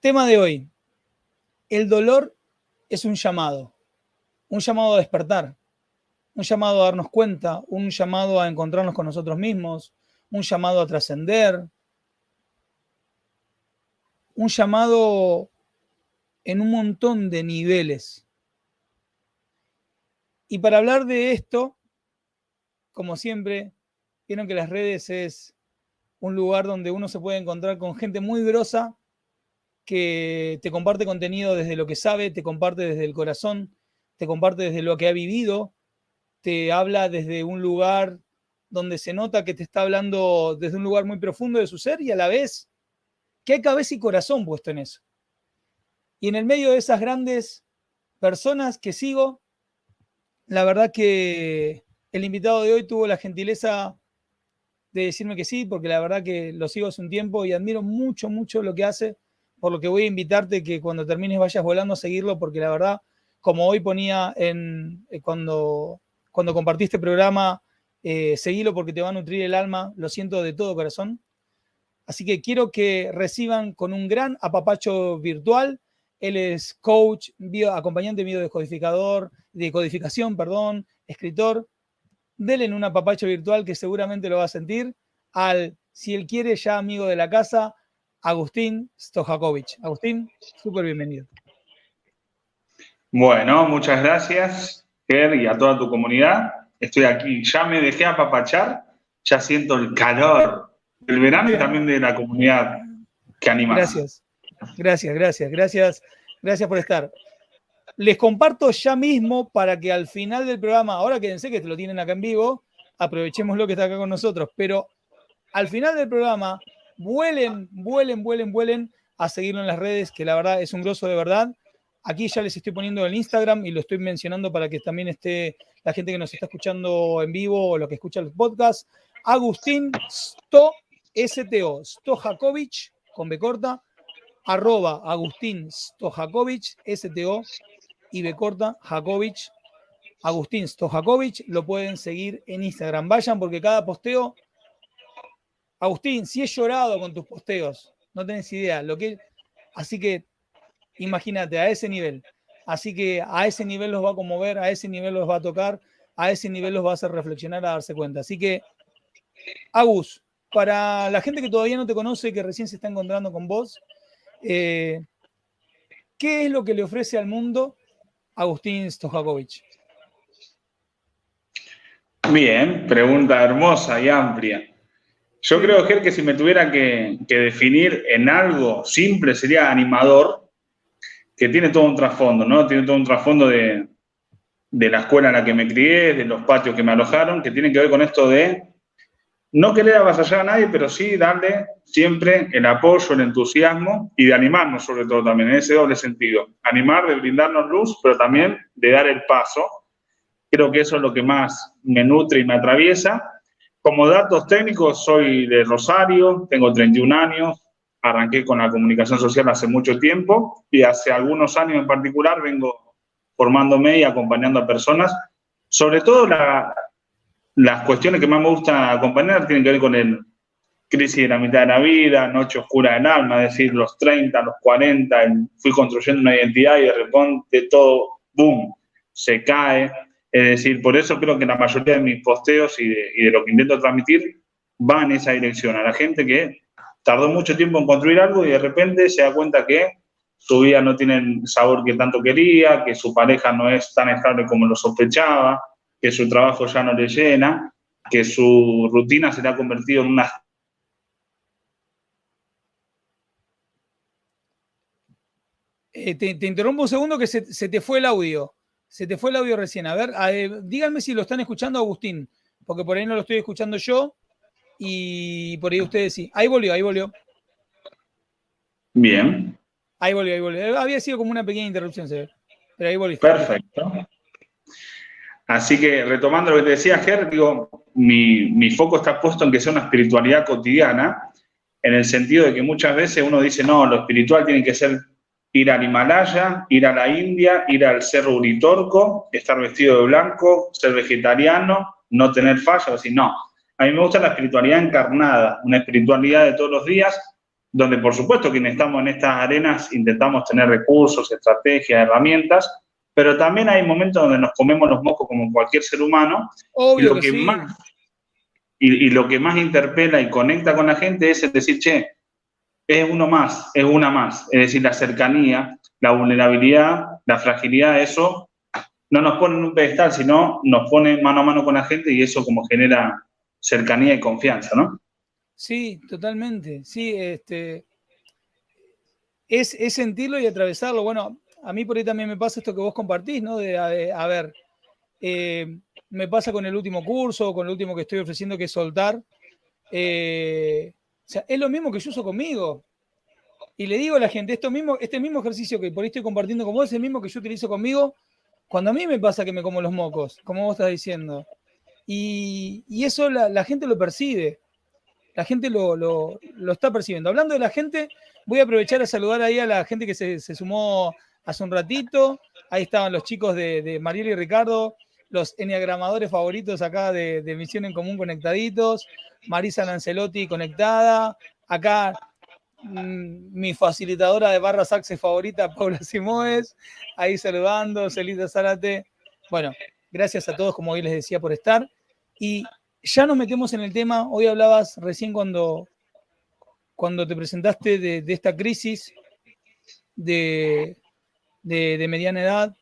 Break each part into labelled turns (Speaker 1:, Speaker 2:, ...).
Speaker 1: Tema de hoy. El dolor es un llamado, un llamado a despertar, un llamado a darnos cuenta, un llamado a encontrarnos con nosotros mismos, un llamado a trascender, un llamado en un montón de niveles. Y para hablar de esto, como siempre, vieron que las redes es un lugar donde uno se puede encontrar con gente muy grosa que te comparte contenido desde lo que sabe, te comparte desde el corazón, te comparte desde lo que ha vivido, te habla desde un lugar donde se nota que te está hablando desde un lugar muy profundo de su ser y a la vez que hay cabeza y corazón puesto en eso. Y en el medio de esas grandes personas que sigo, la verdad que el invitado de hoy tuvo la gentileza de decirme que sí, porque la verdad que lo sigo hace un tiempo y admiro mucho, mucho lo que hace por lo que voy a invitarte que cuando termines vayas volando a seguirlo, porque la verdad, como hoy ponía en eh, cuando, cuando compartí este programa, eh, porque te va a nutrir el alma, lo siento de todo corazón. Así que quiero que reciban con un gran apapacho virtual. Él es coach, bio, acompañante mío de codificación, perdón, escritor. Denle en un apapacho virtual que seguramente lo va a sentir. Al, si él quiere, ya amigo de la casa, Agustín Stojakovic. Agustín, súper bienvenido.
Speaker 2: Bueno, muchas gracias, Ger, y a toda tu comunidad. Estoy aquí, ya me dejé apapachar, ya siento el calor del verano y también de la comunidad que anima.
Speaker 1: Gracias, gracias, gracias, gracias, gracias por estar. Les comparto ya mismo para que al final del programa, ahora quédense que te lo tienen acá en vivo, aprovechemos lo que está acá con nosotros, pero al final del programa vuelen, vuelen, vuelen, vuelen a seguirlo en las redes, que la verdad es un grosso de verdad. Aquí ya les estoy poniendo el Instagram y lo estoy mencionando para que también esté la gente que nos está escuchando en vivo o lo que escucha el podcast. Agustín Sto, STO, Stojakovic, con B arroba Agustín Stojakovic, STO y B corta, Agustín Stojakovic, lo pueden seguir en Instagram. Vayan porque cada posteo Agustín, si he llorado con tus posteos, no tenés idea. Lo que, así que imagínate, a ese nivel. Así que a ese nivel los va a conmover, a ese nivel los va a tocar, a ese nivel los va a hacer reflexionar, a darse cuenta. Así que, Agus, para la gente que todavía no te conoce, que recién se está encontrando con vos, eh, ¿qué es lo que le ofrece al mundo Agustín Stojakovic?
Speaker 2: Bien, pregunta hermosa y amplia. Yo creo, Ger, que si me tuviera que, definir en algo simple sería animador, que tiene todo un trasfondo, ¿no? Tiene todo un trasfondo de, la escuela en la que me crié, de los patios que me alojaron, que tiene que ver con esto de no querer avasallar a nadie, pero sí darle siempre el apoyo, el entusiasmo y de animarnos sobre todo también, en ese doble sentido. Animar, de brindarnos luz, pero también de dar el paso. Creo que eso es lo que más me nutre y me atraviesa como datos técnicos, soy de Rosario, tengo 31 años, arranqué con la comunicación social hace mucho tiempo y hace algunos años en particular vengo formándome y acompañando a personas. Sobre todo las cuestiones que más me gusta acompañar tienen que ver con el crisis de la mitad de la vida, noche oscura del alma, es decir, los 30, los 40, fui construyendo una identidad y de repente todo, boom, se cae es decir, por eso creo que la mayoría de mis posteos y de, lo que intento transmitir va en esa dirección, a la gente que tardó mucho tiempo en construir algo y de repente se da cuenta que su vida no tiene el sabor que tanto quería, que su pareja no es tan estable como lo sospechaba, que su trabajo ya no le llena, que su rutina se le ha convertido en una...
Speaker 1: Eh, te, interrumpo un segundo que se te fue el audio. Se te fue el audio recién. A ver, díganme si lo están escuchando, Agustín, porque por ahí no lo estoy escuchando yo y por ahí ustedes sí. Ahí volvió, ahí volvió.
Speaker 2: Bien.
Speaker 1: Ahí volví, ahí volví. Había sido como una pequeña interrupción, se ve. Pero ahí volví.
Speaker 2: Perfecto. Así que retomando lo que te decía, Ger, digo, mi, mi, foco está puesto en que sea una espiritualidad cotidiana, en el sentido de que muchas veces uno dice, no, lo espiritual tiene que ser ir al Himalaya, ir a la India, ir al Cerro Uritorco, estar vestido de blanco, ser vegetariano, no tener fallas, decir, no. A mí me gusta la espiritualidad encarnada, una espiritualidad de todos los días, donde por supuesto quienes estamos en estas arenas intentamos tener recursos, estrategias, herramientas, pero también hay momentos donde nos comemos los mocos como cualquier ser humano. y lo que, más y, y, lo que más interpela y conecta con la gente es el decir, che, es uno más, es una más. Es decir, la cercanía, la vulnerabilidad, la fragilidad, eso no nos pone en un pedestal, sino nos pone mano a mano con la gente y eso como genera cercanía y confianza, ¿no?
Speaker 1: Sí, totalmente. Sí, este, es, sentirlo y atravesarlo. Bueno, a mí por ahí también me pasa esto que vos compartís, ¿no? De, a, ver, eh, me pasa con el último curso, con el último que estoy ofreciendo, que es soltar. Eh, sea, es lo mismo que yo uso conmigo. Y le digo a la gente, esto mismo, este mismo ejercicio que por ahí estoy compartiendo con vos es el mismo que yo utilizo conmigo cuando a mí me pasa que me como los mocos, como vos estás diciendo. Y, eso la, gente lo percibe. La gente lo, está percibiendo. Hablando de la gente, voy a aprovechar a saludar ahí a la gente que se, sumó hace un ratito. Ahí estaban los chicos de, de Mariel y Ricardo, los enneagramadores favoritos acá de, de, Misión en Común conectaditos. Marisa Lancelotti conectada. Acá Mm, mi facilitadora de barras access favorita, Paula Simoes, ahí saludando, Celita Zárate. Bueno, gracias a todos, como hoy les decía, por estar. Y ya nos metemos en el tema. Hoy hablabas recién cuando, cuando te presentaste de, esta crisis de, de, mediana edad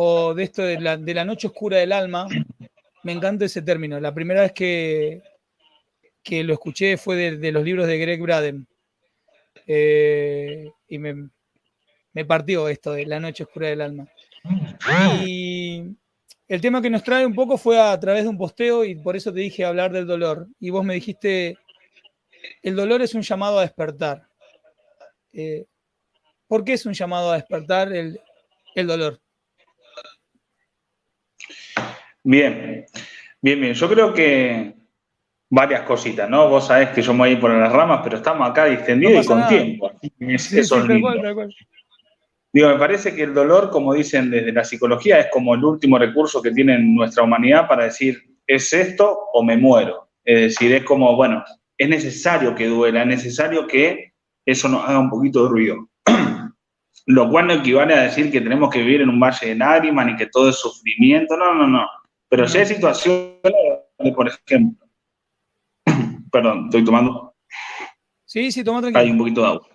Speaker 1: o de esto de la, de la, noche oscura del alma. Me encanta ese término. La primera vez que, que lo escuché fue de, los libros de Greg Braden eh, y me, partió esto de la noche oscura del alma. Y el tema que nos trae un poco fue a través de un posteo y por eso te dije hablar del dolor. Y vos me dijiste, el dolor es un llamado a despertar. Eh, ¿Por qué es un llamado a despertar el, el dolor?
Speaker 2: Bien, bien, bien. Yo creo que varias cositas, ¿no? Vos sabés que yo me voy a ir por las ramas, pero estamos acá distendidos y con tiempo. Digo, me parece que el dolor, como dicen desde la psicología, es como el último recurso que tiene nuestra humanidad para decir, ¿es esto o me muero? Es decir, es como, bueno, es necesario que duela, es necesario que eso nos haga un poquito de ruido. Lo cual no equivale a decir que tenemos que vivir en un valle de lágrimas ni que todo es sufrimiento, no, no, no. Pero si hay situaciones, por ejemplo, Perdón, estoy tomando.
Speaker 1: Sí, sí, toma tranquilo.
Speaker 2: Hay un poquito de agua.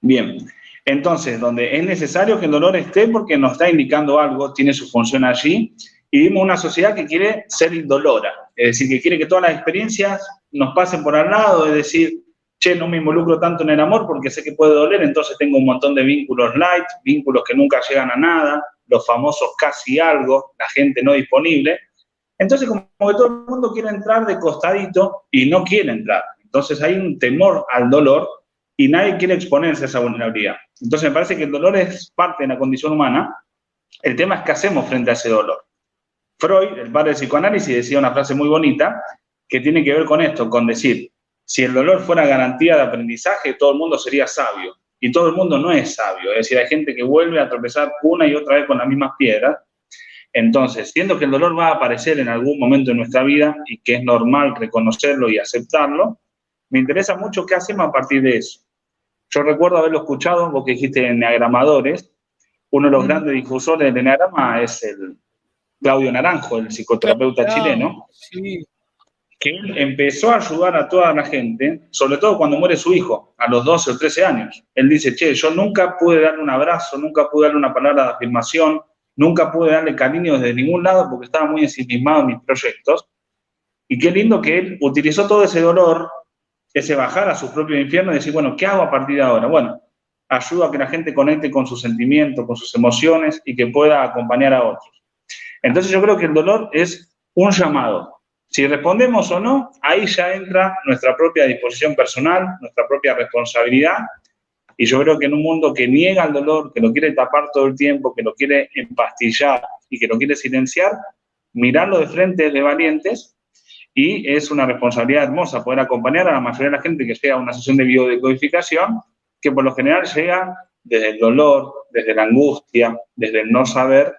Speaker 2: Bien. Entonces, donde es necesario que el dolor esté porque nos está indicando algo, tiene su función allí, y vivimos una sociedad que quiere ser indolora, es decir, que quiere que todas las experiencias nos pasen por al lado, es decir, che, no me involucro tanto en el amor porque sé que puede doler, entonces tengo un montón de vínculos light, vínculos que nunca llegan a nada, los famosos casi algo, la gente no disponible, entonces, como que todo el mundo quiere entrar de costadito y no quiere entrar. Entonces hay un temor al dolor y nadie quiere exponerse a esa vulnerabilidad. Entonces me parece que el dolor es parte de la condición humana. El tema es qué hacemos frente a ese dolor. Freud, el padre del psicoanálisis, decía una frase muy bonita que tiene que ver con esto, con decir, si el dolor fuera garantía de aprendizaje, todo el mundo sería sabio. Y todo el mundo no es sabio. Es decir, hay gente que vuelve a tropezar una y otra vez con las mismas piedras. Entonces, siendo que el dolor va a aparecer en algún momento de nuestra vida y que es normal reconocerlo y aceptarlo, me interesa mucho qué hacemos a partir de eso. Yo recuerdo haberlo escuchado, vos que dijiste enneagramadores, uno de los grandes difusores del enneagrama es el Claudio Naranjo, el psicoterapeuta chileno, que empezó a ayudar a toda la gente, sobre todo cuando muere su hijo, a los 12 o 13 años. Él dice, che, yo nunca pude darle un abrazo, nunca pude darle una palabra de afirmación, Nunca pude darle cariño desde ningún lado porque estaba muy ensimismado en mis proyectos. Y qué lindo que él utilizó todo ese dolor, ese bajar a su propio infierno y decir, bueno, ¿qué hago a partir de ahora? Bueno, ayuda a que la gente conecte con sus sentimientos, con sus emociones y que pueda acompañar a otros. Entonces yo creo que el dolor es un llamado. Si respondemos o no, ahí ya entra nuestra propia disposición personal, nuestra propia responsabilidad Y yo creo que en un mundo que niega el dolor, que lo quiere tapar todo el tiempo, que lo quiere empastillar y que lo quiere silenciar, mirarlo de frente de valientes y es una responsabilidad hermosa poder acompañar a la mayoría de la gente que llega a una sesión de biodecodificación, que por lo general llega desde el dolor, desde la angustia, desde el no saber.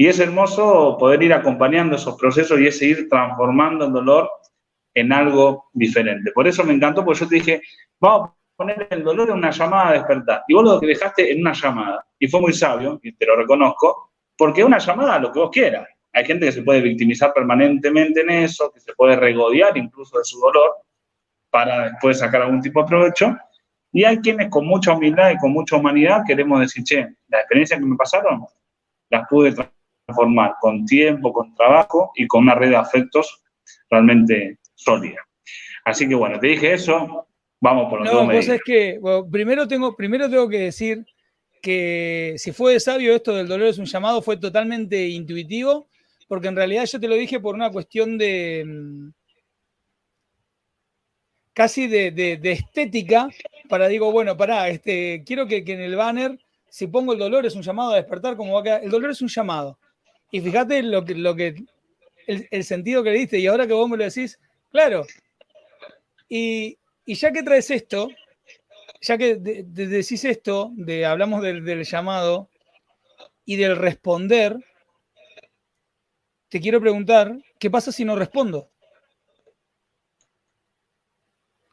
Speaker 2: Y es hermoso poder ir acompañando esos procesos y ese ir transformando el dolor en algo diferente. Por eso me encantó, porque yo te dije, vamos a poner el dolor en una llamada a despertar. Y vos lo dejaste en una llamada. Y fue muy sabio, y te lo reconozco, porque es una llamada lo que vos quieras. Hay gente que se puede victimizar permanentemente en eso, que se puede regodear incluso de su dolor para después sacar algún tipo de provecho. Y hay quienes con mucha humildad y con mucha humanidad queremos decir, che, las experiencias que me pasaron las pude transformar con tiempo, con trabajo y con una red de afectos realmente sólida. Así que bueno, te dije eso, vamos por
Speaker 1: lo no, que es que primero, tengo, primero tengo que decir que si fue de sabio esto del dolor es un llamado, fue totalmente intuitivo porque en realidad yo te lo dije por una cuestión de mm, casi de, estética, para digo, bueno, pará, este, quiero que, en el banner, si pongo el dolor es un llamado a despertar, como va a quedar, el dolor es un llamado. Y fíjate lo que, lo que el, sentido que le diste, y ahora que vos me lo decís, claro. Y, ya que traes esto, ya que decís esto, de, hablamos del llamado y del responder, te quiero preguntar, ¿qué pasa si no respondo?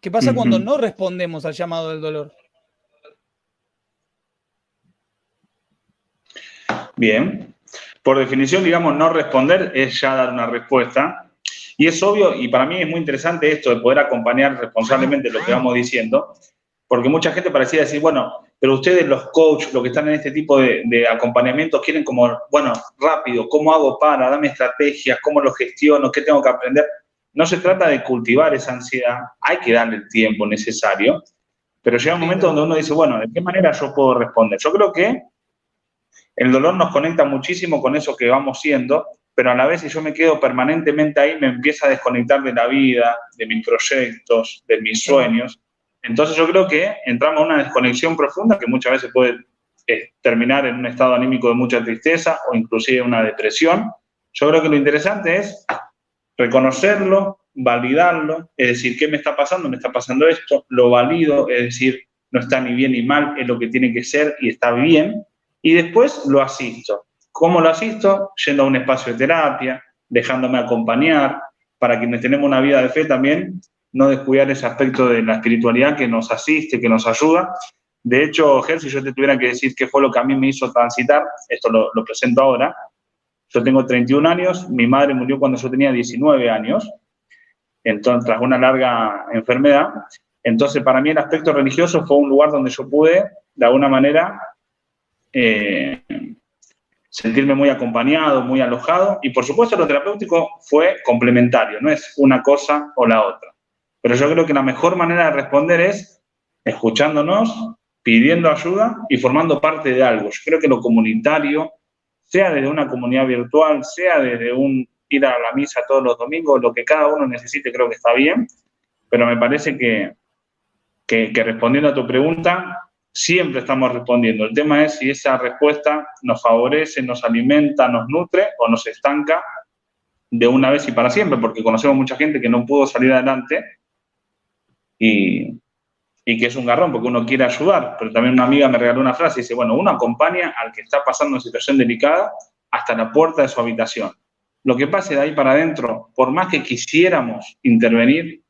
Speaker 1: ¿Qué pasa cuando no respondemos al llamado del dolor?
Speaker 2: Bien. Por definición, digamos, no responder es ya dar una respuesta. Y es obvio, y para mí es muy interesante esto de poder acompañar responsablemente lo que vamos diciendo, porque mucha gente parecía decir, bueno, pero ustedes los coaches, los que están en este tipo de, de acompañamientos, quieren como, bueno, rápido, ¿cómo hago para? Dame estrategias, ¿cómo lo gestiono? ¿Qué tengo que aprender? No se trata de cultivar esa ansiedad, hay que darle el tiempo necesario, pero llega un momento donde uno dice, bueno, ¿de qué manera yo puedo responder? Yo creo que el dolor nos conecta muchísimo con eso que vamos siendo, pero a la vez si yo me quedo permanentemente ahí, me empieza a desconectar de la vida, de mis proyectos, de mis sueños. Entonces yo creo que entramos en una desconexión profunda que muchas veces puede eh, terminar en un estado anímico de mucha tristeza o inclusive una depresión. Yo creo que lo interesante es reconocerlo, validarlo, es decir, ¿qué me está pasando? Me está pasando esto, lo valido, es decir, no está ni bien ni mal, es lo que tiene que ser y está bien, y después lo asisto. ¿Cómo lo asisto? Yendo a un espacio de terapia, dejándome acompañar, para quienes tenemos una vida de fe también, no descuidar ese aspecto de la espiritualidad que nos asiste, que nos ayuda. De hecho, Ger, si yo te tuviera que decir qué fue lo que a mí me hizo transitar, esto lo, presento ahora. Yo tengo 31 años, mi madre murió cuando yo tenía 19 años, entonces, tras una larga enfermedad. Entonces, para mí el aspecto religioso fue un lugar donde yo pude, de alguna manera, eh, sentirme muy acompañado, muy alojado. Y por supuesto, lo terapéutico fue complementario, no es una cosa o la otra. Pero yo creo que la mejor manera de responder es escuchándonos, pidiendo ayuda y formando parte de algo. Yo creo que lo comunitario, sea desde una comunidad virtual, sea desde un ir a la misa todos los domingos, lo que cada uno necesite, creo que está bien, pero me parece que, que, que respondiendo a tu pregunta, siempre estamos respondiendo. El tema es si esa respuesta nos favorece, nos alimenta, nos nutre o nos estanca de una vez y para siempre, porque conocemos mucha gente que no pudo salir adelante y, que es un garrón porque uno quiere ayudar, pero también una amiga me regaló una frase y dice, bueno, uno acompaña al que está pasando una situación delicada hasta la puerta de su habitación. Lo que pase de ahí para adentro, por más que quisiéramos intervenir,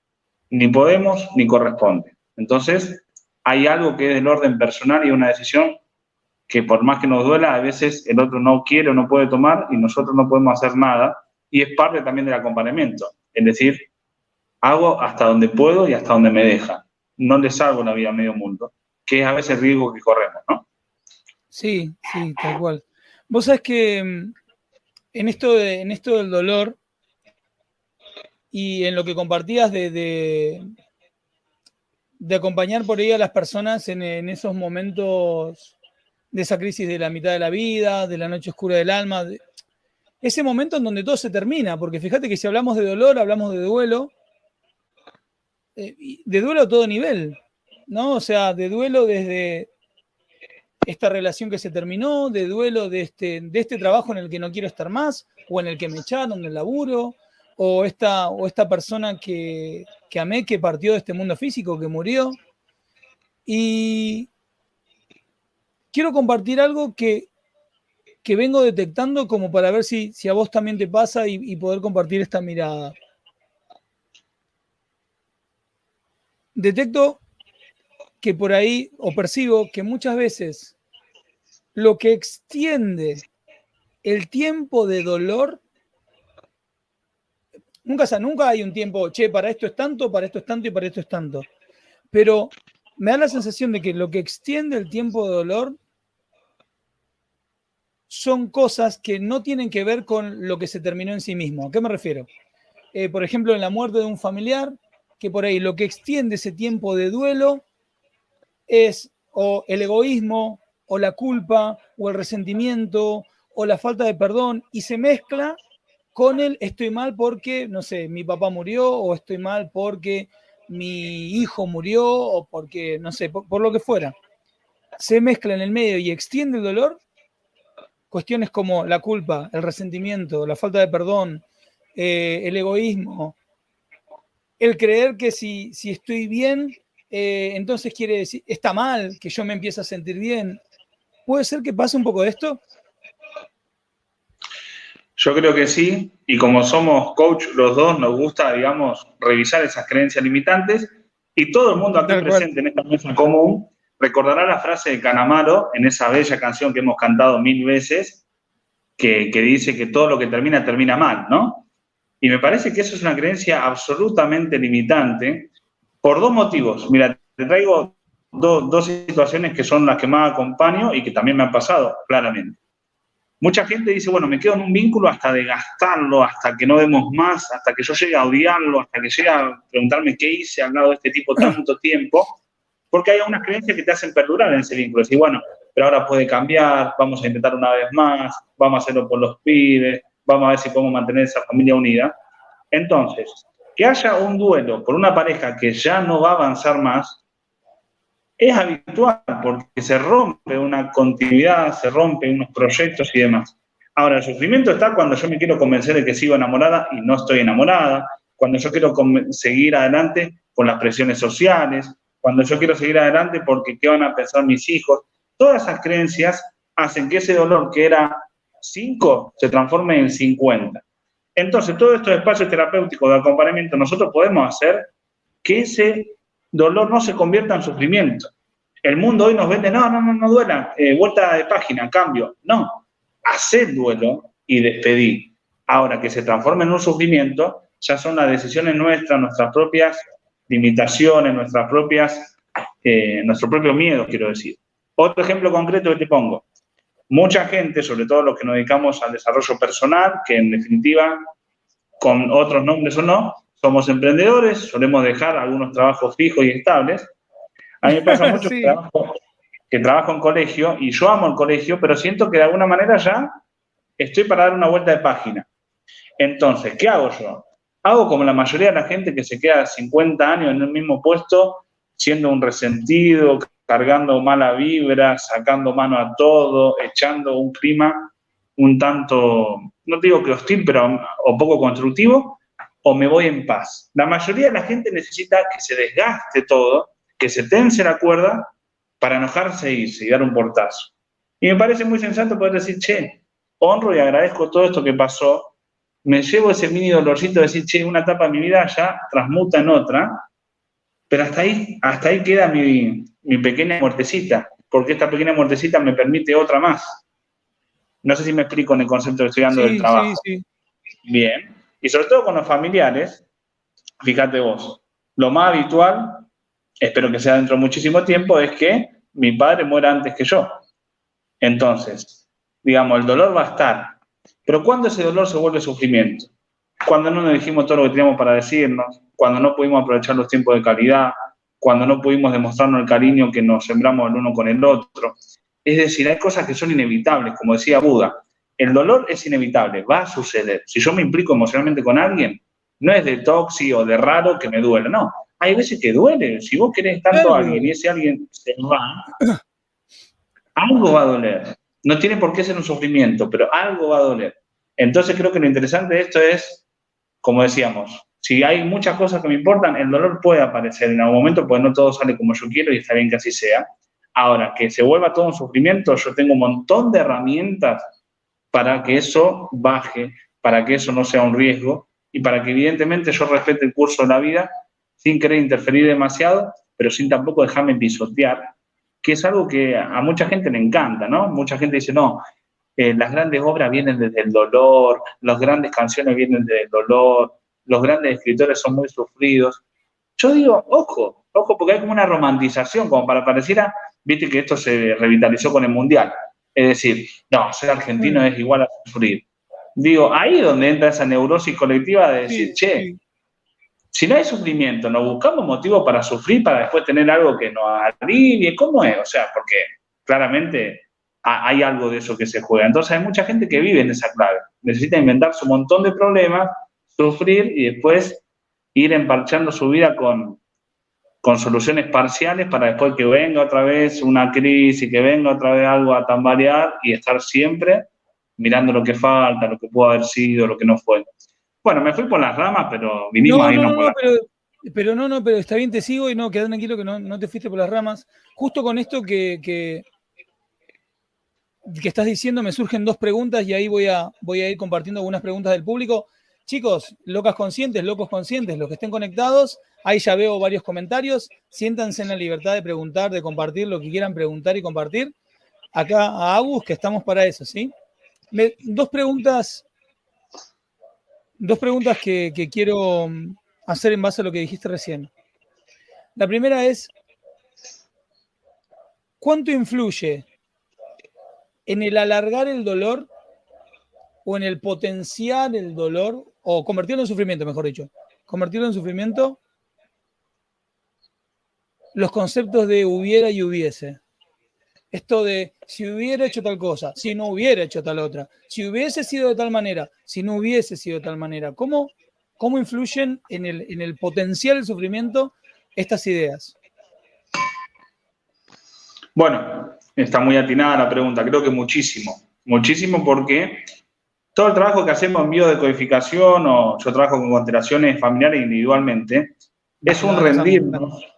Speaker 2: ni podemos ni corresponde. Entonces, hay algo que es del orden personal y una decisión que por más que nos duela, a veces el otro no quiere o no puede tomar y nosotros no podemos hacer nada. Y es parte también del acompañamiento. Es decir, hago hasta donde puedo y hasta donde me deja. No le salgo la vida a medio mundo, que es a veces el riesgo que corremos, ¿no?
Speaker 1: Sí, sí, tal cual. Vos sabés que mm, en esto, de, en esto del dolor y en lo que compartías de, de, acompañar por ahí a las personas en, en, esos momentos de esa crisis de la mitad de la vida, de la noche oscura del alma, ese momento en donde todo se termina, porque fíjate que si hablamos de dolor, hablamos de duelo, eh, de duelo a todo nivel. ¿no? O sea, de duelo desde esta relación que se terminó, de duelo de este, de este trabajo en el que no quiero estar más, o en el que me echaron del laburo, o esta, o esta persona que, que amé que partió de este mundo físico, que murió. Y quiero compartir algo que, que vengo detectando como para ver si, si a vos también te pasa y, y poder compartir esta mirada. Detecto que por ahí, o percibo que muchas veces lo que extiende el tiempo de dolor, nunca, nunca hay un tiempo, che, para esto es tanto, para esto es tanto y para esto es tanto. Pero me da la sensación de que lo que extiende el tiempo de dolor son cosas que no tienen que ver con lo que se terminó en sí mismo. ¿A qué me refiero? Eh, por ejemplo, en la muerte de un familiar, que por ahí lo que extiende ese tiempo de duelo es o el egoísmo, o la culpa, o el resentimiento, o la falta de perdón, y se mezcla con el estoy mal porque, no sé, mi papá murió, o estoy mal porque mi hijo murió, o porque, no sé, por, lo que fuera. Se mezcla en el medio y extiende el dolor. Cuestiones como la culpa, el resentimiento, la falta de perdón, eh, el egoísmo, el creer que si, si estoy bien, eh, entonces quiere decir, está mal que yo me empiece a sentir bien. ¿Puede ser que pase un poco de esto?
Speaker 2: Yo creo que sí, y como somos coach los dos, nos gusta, digamos, revisar esas creencias limitantes, y todo el mundo aquí presente en esta mesa común recordará la frase de Canamaro en esa bella canción que hemos cantado mil veces, que, que dice que todo lo que termina, termina mal, ¿no? Y me parece que eso es una creencia absolutamente limitante, por dos motivos. Mira, te traigo dos situaciones que son las que más acompaño y que también me han pasado, claramente. Mucha gente dice, bueno, me quedo en un vínculo hasta de gastarlo, hasta que no demos más, hasta que yo llegue a odiarlo, hasta que llegue a preguntarme qué hice al lado de este tipo tanto tiempo, porque hay unas creencias que te hacen perdurar en ese vínculo. Decir, bueno, pero ahora puede cambiar, vamos a intentar una vez más, vamos a hacerlo por los pibes, vamos a ver si podemos mantener esa familia unida. Entonces, que haya un duelo por una pareja que ya no va a avanzar más, es habitual porque se rompe una continuidad, se rompe unos proyectos y demás. Ahora, el sufrimiento está cuando yo me quiero convencer de que sigo enamorada y no estoy enamorada, cuando yo quiero seguir adelante con las presiones sociales, cuando yo quiero seguir adelante porque qué van a pensar mis hijos. Todas esas creencias hacen que ese dolor que era 5 se transforme en 50. Entonces, todos estos espacios terapéuticos de acompañamiento, nosotros podemos hacer que ese dolor no se convierta en sufrimiento. El mundo hoy nos vende, no, no, no, no duela, eh, vuelta de página, cambio. No, hacer duelo y despedir. Ahora que se transforme en un sufrimiento, ya son las decisiones nuestras, nuestras propias limitaciones, nuestras propias, eh, nuestro propio miedo, quiero decir. Otro ejemplo concreto que te pongo mucha gente, sobre todo los que nos dedicamos al desarrollo personal, que en definitiva, con otros nombres o no, somos emprendedores, solemos dejar algunos trabajos fijos y estables. A mí me pasa mucho que, trabajo, en colegio y yo amo el colegio, pero siento que de alguna manera ya estoy para dar una vuelta de página. Entonces, ¿qué hago yo? Hago como la mayoría de la gente que se queda 50 años en el mismo puesto, siendo un resentido, cargando mala vibra, sacando mano a todo, echando un clima un tanto, no digo que hostil, pero o poco constructivo, o me voy en paz. La mayoría de la gente necesita que se desgaste todo, que se tense la cuerda para enojarse e irse y dar un portazo. Y me parece muy sensato poder decir, che, honro y agradezco todo esto que pasó, me llevo ese mini dolorcito de decir, che, una etapa de mi vida ya transmuta en otra, pero hasta ahí, hasta ahí queda mi, mi pequeña muertecita, porque esta pequeña muertecita me permite otra más. No sé si me explico en el concepto que estoy dando del trabajo. Sí, sí. Bien. Y sobre todo con los familiares, fíjate vos, lo más habitual, espero que sea dentro de muchísimo tiempo, es que mi padre muera antes que yo. Entonces, digamos, el dolor va a estar. Pero ¿cuándo ese dolor se vuelve sufrimiento? Cuando no nos dijimos todo lo que teníamos para decirnos, cuando no pudimos aprovechar los tiempos de calidad, cuando no pudimos demostrarnos el cariño que nos sembramos el uno con el otro. Es decir, hay cosas que son inevitables, como decía Buda. El dolor es inevitable, va a suceder. Si yo me implico emocionalmente con alguien, no es de tóxico o de raro que me duele, no. hay veces que duele. Si vos querés tanto a alguien y ese alguien se va, algo va a doler. No tiene por qué ser un sufrimiento, pero algo va a doler. Entonces creo que lo interesante de esto es, como decíamos, si hay muchas cosas que me importan, el dolor puede aparecer en algún momento, porque no todo sale como yo quiero y está bien que así sea. Ahora, que se vuelva todo un sufrimiento, yo tengo un montón de herramientas para que eso baje, para que eso no sea un riesgo y para que evidentemente yo respete el curso de la vida sin querer interferir demasiado, pero sin tampoco dejarme pisotear, que es algo que a mucha gente le encanta, ¿no? Mucha gente dice, no, eh, las grandes obras vienen desde el dolor, las grandes canciones vienen desde el dolor, los grandes escritores son muy sufridos. Yo digo, ojo, ojo, porque hay como una romantización, como para pareciera, viste que esto se revitalizó con el Mundial. Es decir, no, ser argentino es igual a sufrir. Digo, ahí es donde entra esa neurosis colectiva de decir, che, si no hay sufrimiento, nos buscamos motivos para sufrir para después tener algo que nos alivie. ¿Cómo es? O sea, porque claramente hay algo de eso que se juega. Entonces hay mucha gente que vive en esa clave. Necesita inventarse un montón de problemas sufrir y después ir emparchando su vida con, con soluciones parciales para después que venga otra vez una crisis, que venga otra vez algo a tambalear y estar siempre mirando lo que falta, lo que pudo haber sido, lo que no fue. Bueno, me fui por las ramas, pero vinimos ahí no, no,
Speaker 1: pero, pero, no, no, pero está bien, te sigo y no, quedá tranquilo que no, no te fuiste por las ramas. Justo con esto que, que, que, estás diciendo me surgen dos preguntas y ahí voy a, voy a ir compartiendo algunas preguntas del público. Chicos, locas conscientes, locos conscientes, los que estén conectados, ahí ya veo varios comentarios. Siéntanse en la libertad de preguntar, de compartir lo que quieran preguntar y compartir. Acá a Agus, que estamos para eso, ¿sí? dos preguntas, dos preguntas que, que quiero mm, hacer en base a lo que dijiste recién. La primera es, ¿cuánto influye en el alargar el dolor o en el potenciar el dolor o convertirlo en sufrimiento, mejor dicho, convertirlo en sufrimiento, los conceptos de hubiera y hubiese. Esto de si hubiera hecho tal cosa, si no hubiera hecho tal otra, si hubiese sido de tal manera, si no hubiese sido de tal manera, ¿cómo, cómo influyen en el, en el potencial del sufrimiento estas ideas?
Speaker 2: Bueno, está muy atinada la pregunta, creo que muchísimo, muchísimo porque todo el trabajo que hacemos en biodecodificación o yo trabajo con constelaciones familiares individualmente, es un rendirnos,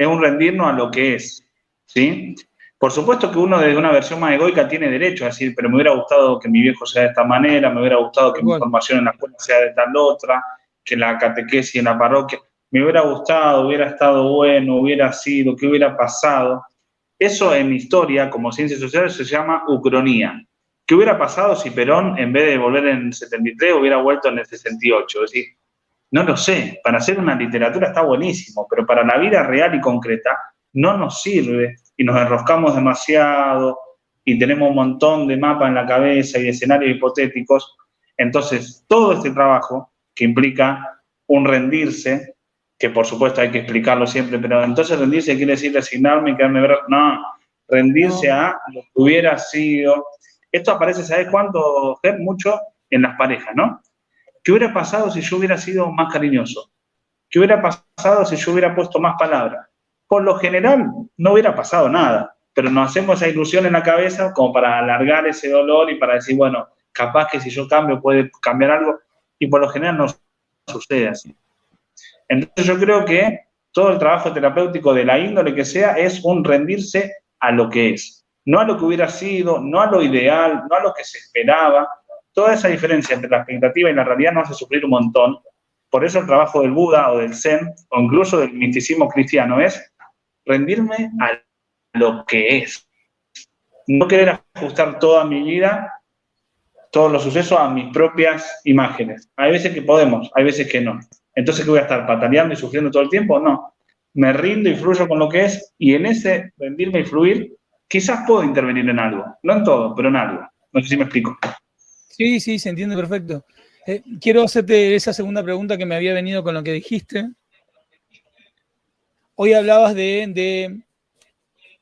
Speaker 2: es un rendirnos a lo que es, ¿sí? Por supuesto que uno desde una versión más egoica tiene derecho a decir, pero me hubiera gustado que mi viejo sea de esta manera, me hubiera gustado que mi formación en la escuela sea de tal otra, que la catequesis en la parroquia, me hubiera gustado, hubiera estado bueno, hubiera sido, qué hubiera pasado. Eso en mi historia, como ciencias sociales, se llama ucronía. ¿Qué hubiera pasado si Perón, en vez de volver en 73, hubiera vuelto en el 68? Es decir, no lo sé. Para hacer una literatura está buenísimo, pero para la vida real y concreta no nos sirve y nos enroscamos demasiado y tenemos un montón de mapas en la cabeza y escenarios hipotéticos. Entonces, todo este trabajo que implica un rendirse, que por supuesto hay que explicarlo siempre, pero entonces rendirse quiere decir resignarme y quedarme ver, no, rendirse a lo que hubiera sido, esto aparece, ¿sabes cuánto, Ger? Mucho en las parejas, ¿no? ¿Qué hubiera pasado si yo hubiera sido más cariñoso? ¿Qué hubiera pasado si yo hubiera puesto más palabras? Por lo general, no hubiera pasado nada, pero nos hacemos esa ilusión en la cabeza como para alargar ese dolor y para decir, bueno, capaz que si yo cambio puede cambiar algo, y por lo general no sucede así. Entonces yo creo que todo el trabajo terapéutico de la índole que sea es un rendirse a lo que es no a lo que hubiera sido, no a lo ideal, no a lo que se esperaba. Toda esa diferencia entre la expectativa y la realidad nos hace sufrir un montón. Por eso el trabajo del Buda o del Zen o incluso del misticismo cristiano es rendirme a lo que es. No querer ajustar toda mi vida, todos los sucesos a mis propias imágenes. Hay veces que podemos, hay veces que no. Entonces, ¿qué voy a estar pataleando y sufriendo todo el tiempo? No. Me rindo y fluyo con lo que es y en ese rendirme y fluir quizás puedo intervenir en algo, no en todo, pero en algo. No sé si me explico.
Speaker 1: Sí, sí, se entiende perfecto. Eh, quiero hacerte esa segunda pregunta que me había venido con lo que dijiste. Hoy hablabas de,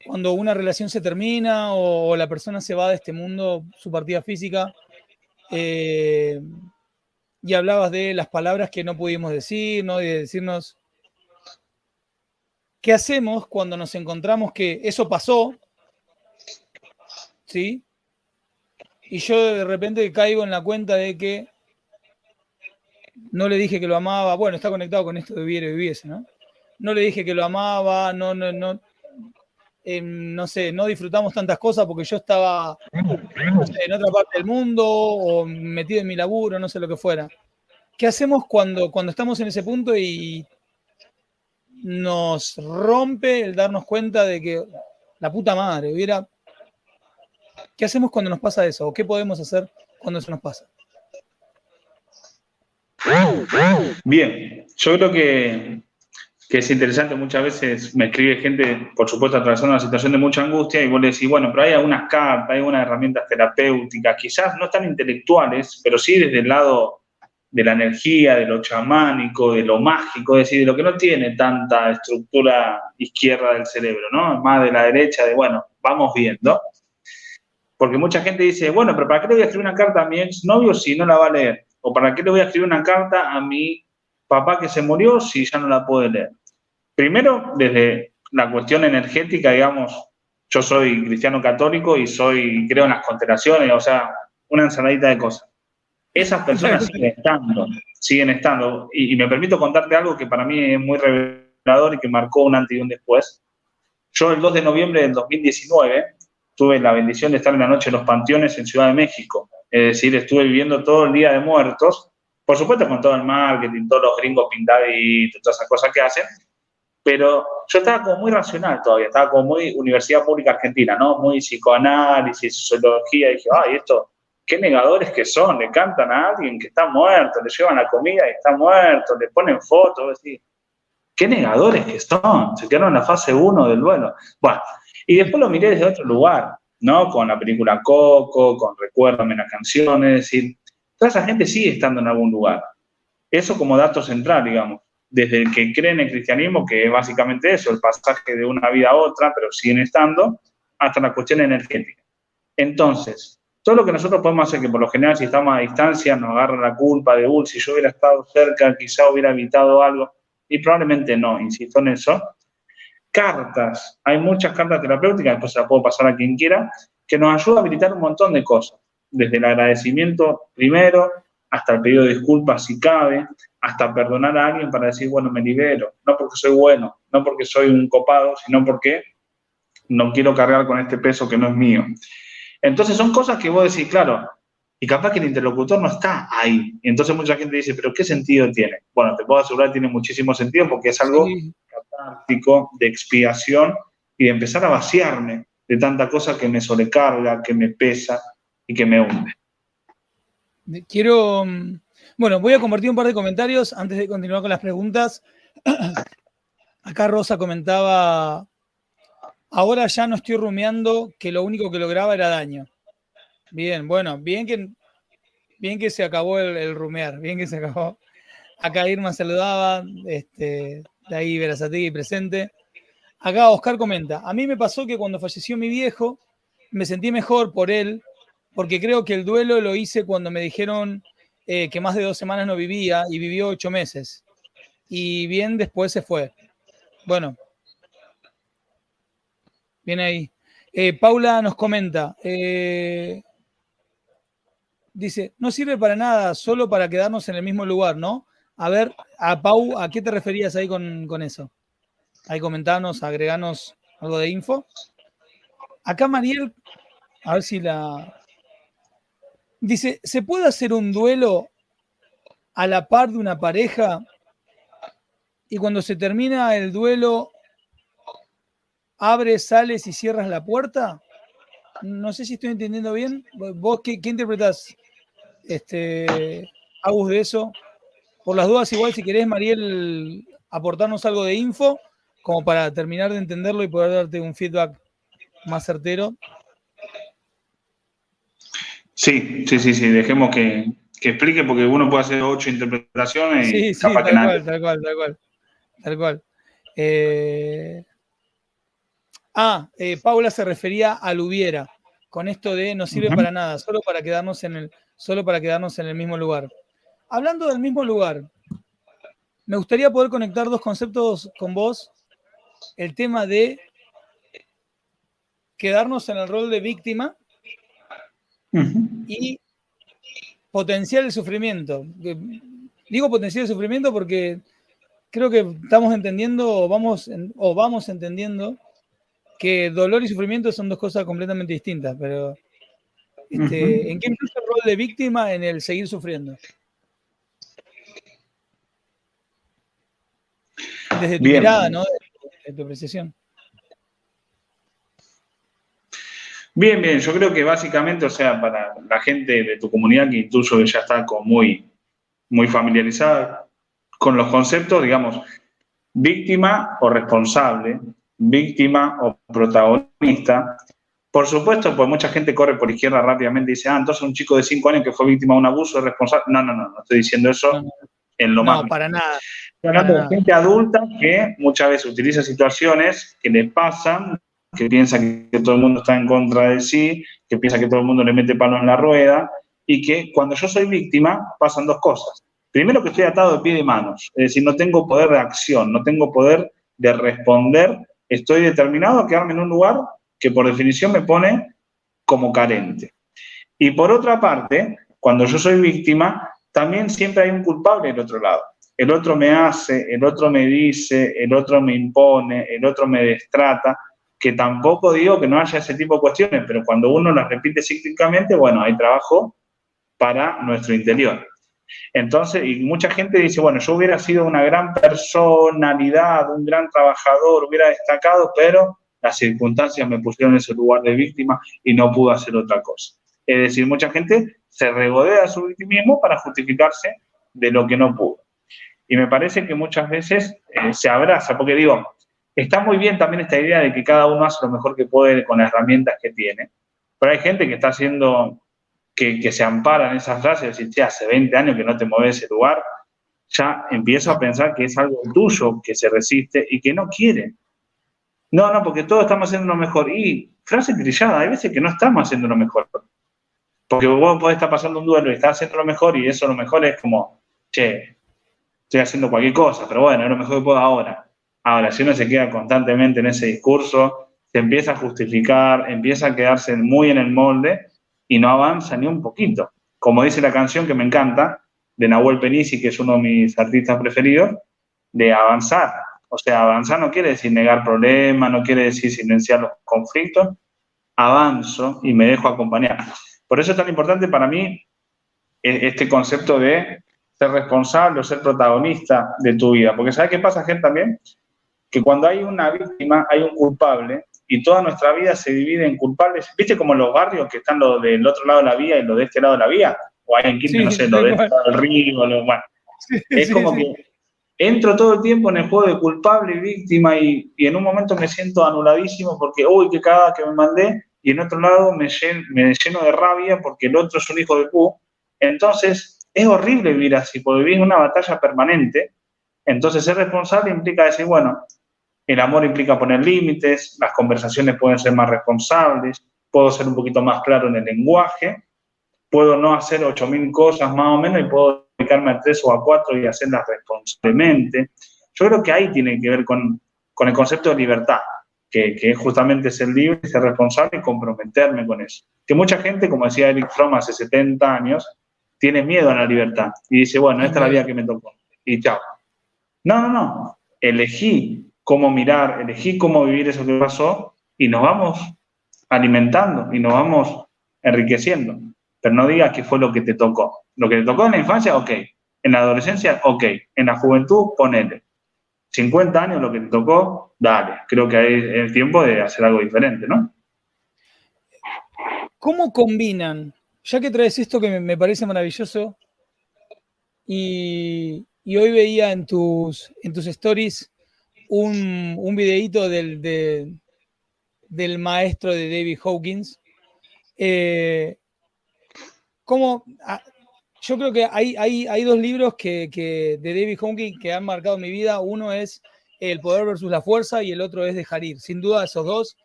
Speaker 1: cuando una relación se termina o, la persona se va de este mundo, su partida física, eh, y hablabas de las palabras que no pudimos decir, ¿no? de decirnos ¿Qué hacemos cuando nos encontramos que eso pasó? ¿Sí? Y yo de repente caigo en la cuenta de que no le dije que lo amaba. Bueno, está conectado con esto de viviera y viviese, ¿no? No le dije que lo amaba, no, no, no, em, no sé, no disfrutamos tantas cosas porque yo estaba en otra parte del mundo o metido en mi laburo, no sé lo que fuera. ¿Qué hacemos cuando, cuando estamos en ese punto y nos rompe el darnos cuenta de que la puta madre hubiera... ¿Qué hacemos cuando nos pasa eso? ¿O qué podemos hacer cuando eso nos pasa?
Speaker 2: Bien, yo creo que, que, es interesante, muchas veces me escribe gente, por supuesto, atravesando una situación de mucha angustia y vos le decís, bueno, pero hay algunas cartas, hay algunas herramientas terapéuticas, quizás no tan intelectuales, pero sí desde el lado de la energía, de lo chamánico, de lo mágico, es decir, de lo que no tiene tanta estructura izquierda del cerebro, ¿no? Más de la derecha, de, bueno, vamos viendo. Porque mucha gente dice, bueno, pero ¿para qué le voy a escribir una carta a mi exnovio si no la va a leer? ¿O para qué le voy a escribir una carta a mi papá que se murió si ya no la puede leer? Primero, desde la cuestión energética, digamos, yo soy cristiano católico y soy, creo en las constelaciones, o sea, una ensaladita de cosas. Esas personas siguen estando, siguen estando. Y, me permito contarte algo que para mí es muy revelador y que marcó un antes y un después. Yo el 2 de noviembre del 2019 tuve la bendición de estar en la noche en los panteones en Ciudad de México. Es decir, estuve viviendo todo el día de muertos, por supuesto con todo el marketing, todos los gringos pintaditos, todas esas cosas que hacen, pero yo estaba como muy racional todavía, estaba como muy Universidad Pública Argentina, ¿no? Muy psicoanálisis, sociología, dije, ay, esto, qué negadores que son, le cantan a alguien que está muerto, le llevan la comida y está muerto, le ponen fotos, qué negadores que son, se quedaron en la fase 1 del duelo. Bueno, y después lo miré desde otro lugar, ¿no? Con la película Coco, con Recuérdame las canciones, es decir, toda esa gente sigue estando en algún lugar. Eso como dato central, digamos, desde el que cree en el cristianismo, que es básicamente eso, el pasaje de una vida a otra, pero siguen estando, hasta la cuestión energética. Entonces, todo lo que nosotros podemos hacer, que por lo general si estamos a distancia nos agarra la culpa de, uy, si yo hubiera estado cerca, quizá hubiera evitado algo, y probablemente no, insisto en eso. Cartas, hay muchas cartas terapéuticas, después se las puedo pasar a quien quiera, que nos ayuda a habilitar un montón de cosas, desde el agradecimiento primero, hasta el pedido de disculpas si cabe, hasta perdonar a alguien para decir, bueno, me libero, no porque soy bueno, no porque soy un copado, sino porque no quiero cargar con este peso que no es mío. Entonces son cosas que vos decís, claro, y capaz que el interlocutor no está ahí. Y entonces mucha gente dice, pero ¿qué sentido tiene? Bueno, te puedo asegurar que tiene muchísimo sentido porque es algo catártico, de expiación y de empezar a vaciarme de tanta cosa que me sobrecarga, que me pesa y que me hunde.
Speaker 1: Quiero, mm, bueno, voy a compartir un par de comentarios antes de continuar con las preguntas. Acá Rosa comentaba Ahora ya no estoy rumiando que lo único que lograba era daño. Bien, bueno, bien que, bien que se acabó el, rumear, bien que se acabó. Acá Irma saludaba, este, de ahí Verazategui presente. Acá Oscar comenta, a mí me pasó que cuando falleció mi viejo, me sentí mejor por él, porque creo que el duelo lo hice cuando me dijeron eh, que más de dos semanas no vivía y vivió ocho meses. Y bien después se fue. Bueno, Viene ahí. Eh, Paula nos comenta, eh, dice, no sirve para nada, solo para quedarnos en el mismo lugar, ¿no? A ver, a Pau, ¿a qué te referías ahí con, eso? Ahí comentanos, agreganos algo de info. Acá Mariel, a ver si la... Dice, ¿se puede hacer un duelo a la par de una pareja y cuando se termina el duelo abres, sales y cierras la puerta. No sé si estoy entendiendo bien. ¿Vos qué, qué interpretás, este, Agus, de eso? Por las dudas, igual, si querés, Mariel, aportarnos algo de info, como para terminar de entenderlo y poder darte un feedback más certero.
Speaker 2: Sí, sí, sí, sí. Dejemos que, explique, porque uno puede hacer ocho interpretaciones y
Speaker 1: sí, sí, tal, cual, tal cual, tal cual, tal cual. Eh, Ah, eh, Paula se refería al hubiera, con esto de no sirve para nada, solo para quedarnos en el, solo para quedarnos en el mismo lugar. Hablando del mismo lugar, me gustaría poder conectar dos conceptos con vos el tema de quedarnos en el rol de víctima y potenciar el sufrimiento. Digo potenciar el sufrimiento porque creo que estamos entendiendo o vamos, o vamos entendiendo que dolor y sufrimiento son dos cosas completamente distintas, pero este, ¿en qué influye el rol de víctima en el seguir sufriendo? Desde tu mirada, ¿no? De, tu apreciación.
Speaker 2: Bien, bien, yo creo que básicamente, o sea, para la gente de tu comunidad que intuyo que ya está como muy, muy familiarizada con los conceptos, digamos, víctima o responsable, víctima o protagonista. Por supuesto, pues mucha gente corre por izquierda rápidamente y dice, ah, entonces un chico de 5 años que fue víctima de un abuso es responsable. No, no, no, no estoy diciendo eso en lo más.
Speaker 1: No, para nada.
Speaker 2: Hablando de gente adulta que muchas veces utiliza situaciones que le pasan, que piensa que todo el mundo está en contra de sí, que piensa que todo el mundo le mete palo en la rueda y que cuando yo soy víctima pasan dos cosas. Primero que estoy atado de pie y manos, es decir, no tengo poder de acción, no tengo poder de responder estoy determinado a quedarme en un lugar que por definición me pone como carente. Y por otra parte, cuando yo soy víctima, también siempre hay un culpable del otro lado. El otro me hace, el otro me dice, el otro me impone, el otro me destrata, que tampoco digo que no haya ese tipo de cuestiones, pero cuando uno las repite cíclicamente, bueno, hay trabajo para nuestro interior. Entonces, y mucha gente dice, bueno, yo hubiera sido una gran personalidad, un gran trabajador, hubiera destacado, pero las circunstancias me pusieron en ese lugar de víctima y no pude hacer otra cosa. Es decir, mucha gente se regodea a su victimismo para justificarse de lo que no pudo. Y me parece que muchas veces eh, se abraza, porque digo, está muy bien también esta idea de que cada uno hace lo mejor que puede con las herramientas que tiene, pero hay gente que está haciendo que, se amparan esas frases, decir, hace 20 años que no te mueves ese lugar, ya empiezo a pensar que es algo tuyo que se resiste y que no quiere. No, no, porque todos estamos haciendo lo mejor. Y frase trillada, hay veces que no estamos haciendo lo mejor. Porque vos podés estar pasando un duelo y estás haciendo lo mejor y eso lo mejor es como, che, estoy haciendo cualquier cosa, pero bueno, es lo mejor que puedo ahora. Ahora, si uno se queda constantemente en ese discurso, se empieza a justificar, empieza a quedarse muy en el molde y no avanza ni un poquito. Como dice la canción que me encanta, de Nahuel Penisi, que es uno de mis artistas preferidos, de avanzar. O sea, avanzar no quiere decir negar problemas, no quiere decir silenciar los conflictos. Avanzo y me dejo acompañar. Por eso es tan importante para mí e-, este concepto de ser responsable o ser protagonista de tu vida. Porque ¿sabes qué pasa, gente, también? Que cuando hay una víctima, hay un culpable y toda nuestra vida se divide en culpables. ¿Viste como los barrios que están los del otro lado de la vía y los de este lado de la vía? O hay en Quilmes, no sé, los de este lado del río, lo, bueno. es como que entro todo el tiempo en el juego de culpable y víctima y, en un momento me siento anuladísimo porque, uy, qué cagada que me mandé, y en otro lado me lleno, de rabia porque el otro es un hijo de pu. Entonces, es horrible vivir así, porque vivir una batalla permanente. Entonces, ser responsable implica decir, bueno, el amor implica poner límites, las conversaciones pueden ser más responsables, puedo ser un poquito más claro en el lenguaje, puedo no hacer 8.000 cosas más o menos y puedo dedicarme a tres o a cuatro y hacerlas responsablemente. Yo creo que ahí tiene que ver con, el concepto de libertad, que, es justamente ser libre, ser responsable y comprometerme con eso. Que mucha gente, como decía Eric Fromm hace 70 años, tiene miedo a la libertad y dice, bueno, esta es la vida que me tocó y chao. No, no, no. Elegí cómo mirar, elegí cómo vivir eso que pasó y nos vamos alimentando y nos vamos enriqueciendo. Pero no digas que fue lo que te tocó. Lo que te tocó en la infancia, ok. En la adolescencia, ok. En la juventud, ponele. 50 años lo que te tocó, dale. Creo que es el tiempo de hacer algo diferente, ¿no?
Speaker 1: ¿Cómo combinan? Ya que traes esto que me parece maravilloso, y, y hoy veía en tus, en tus stories un, un videíto del, del maestro de David Hawkins. Eh, como, ah, yo creo que hay, hay, hay dos libros que, de David Hawkins que han marcado mi vida. Uno es El poder versus la fuerza y el otro es Dejar ir. Sin duda, esos dos.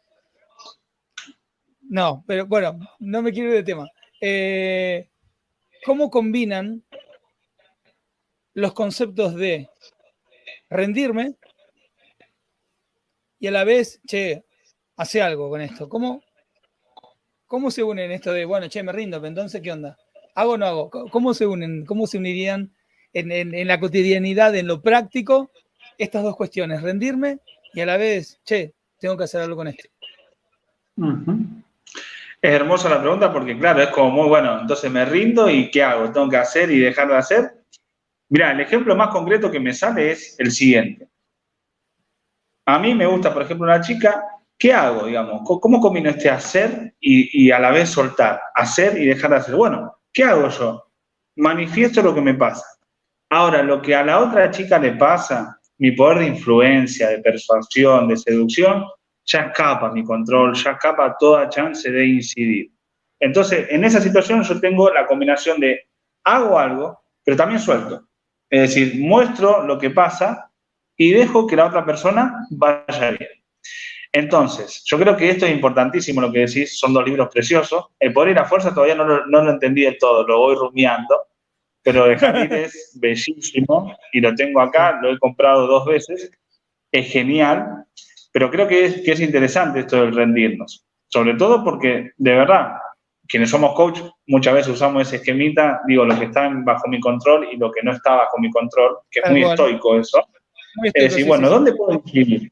Speaker 1: No, pero bueno, no me quiero ir de tema. Eh, ¿Cómo combinan los conceptos de rendirme y a la vez, che, hace algo con esto. ¿Cómo, cómo se unen esto de, bueno, che, me rindo, entonces, ¿qué onda? ¿Hago o no hago? ¿Cómo se unen? ¿Cómo se unirían en, la cotidianidad, en lo práctico, estas dos cuestiones? Rendirme y a la vez, che, tengo que hacer algo con esto.
Speaker 2: Es hermosa la pregunta porque, claro, es como muy bueno. Entonces me rindo y ¿qué hago? ¿Tengo que hacer y dejar de hacer? Mira, el ejemplo más concreto que me sale es el siguiente. A mí me gusta, por ejemplo, una chica, ¿qué hago? Digamos, ¿cómo combino este hacer y a la vez soltar? Hacer y dejar de hacer. Bueno, ¿qué hago yo? Manifiesto lo que me pasa. Ahora, lo que a la otra chica le pasa, mi poder de influencia, de persuasión, de seducción, ya escapa mi control, ya escapa toda chance de incidir. Entonces, en esa situación yo tengo la combinación de hago algo, pero también suelto. Es decir, muestro lo que pasa y dejo que la otra persona vaya bien. Entonces, yo creo que esto es importantísimo lo que decís, son dos libros preciosos. El poder y la fuerza todavía no lo, no lo entendí del todo, lo voy rumiando, pero de Jalil es bellísimo y lo tengo acá, lo he comprado dos veces, es genial pero creo que es, que es interesante esto del rendirnos, sobre todo porque, de verdad, quienes somos coach muchas veces usamos ese esquemita, digo, lo que está bajo mi control y lo que no está bajo mi control, que es muy estoico eso. es decir, bueno, ¿dónde puedo incidir?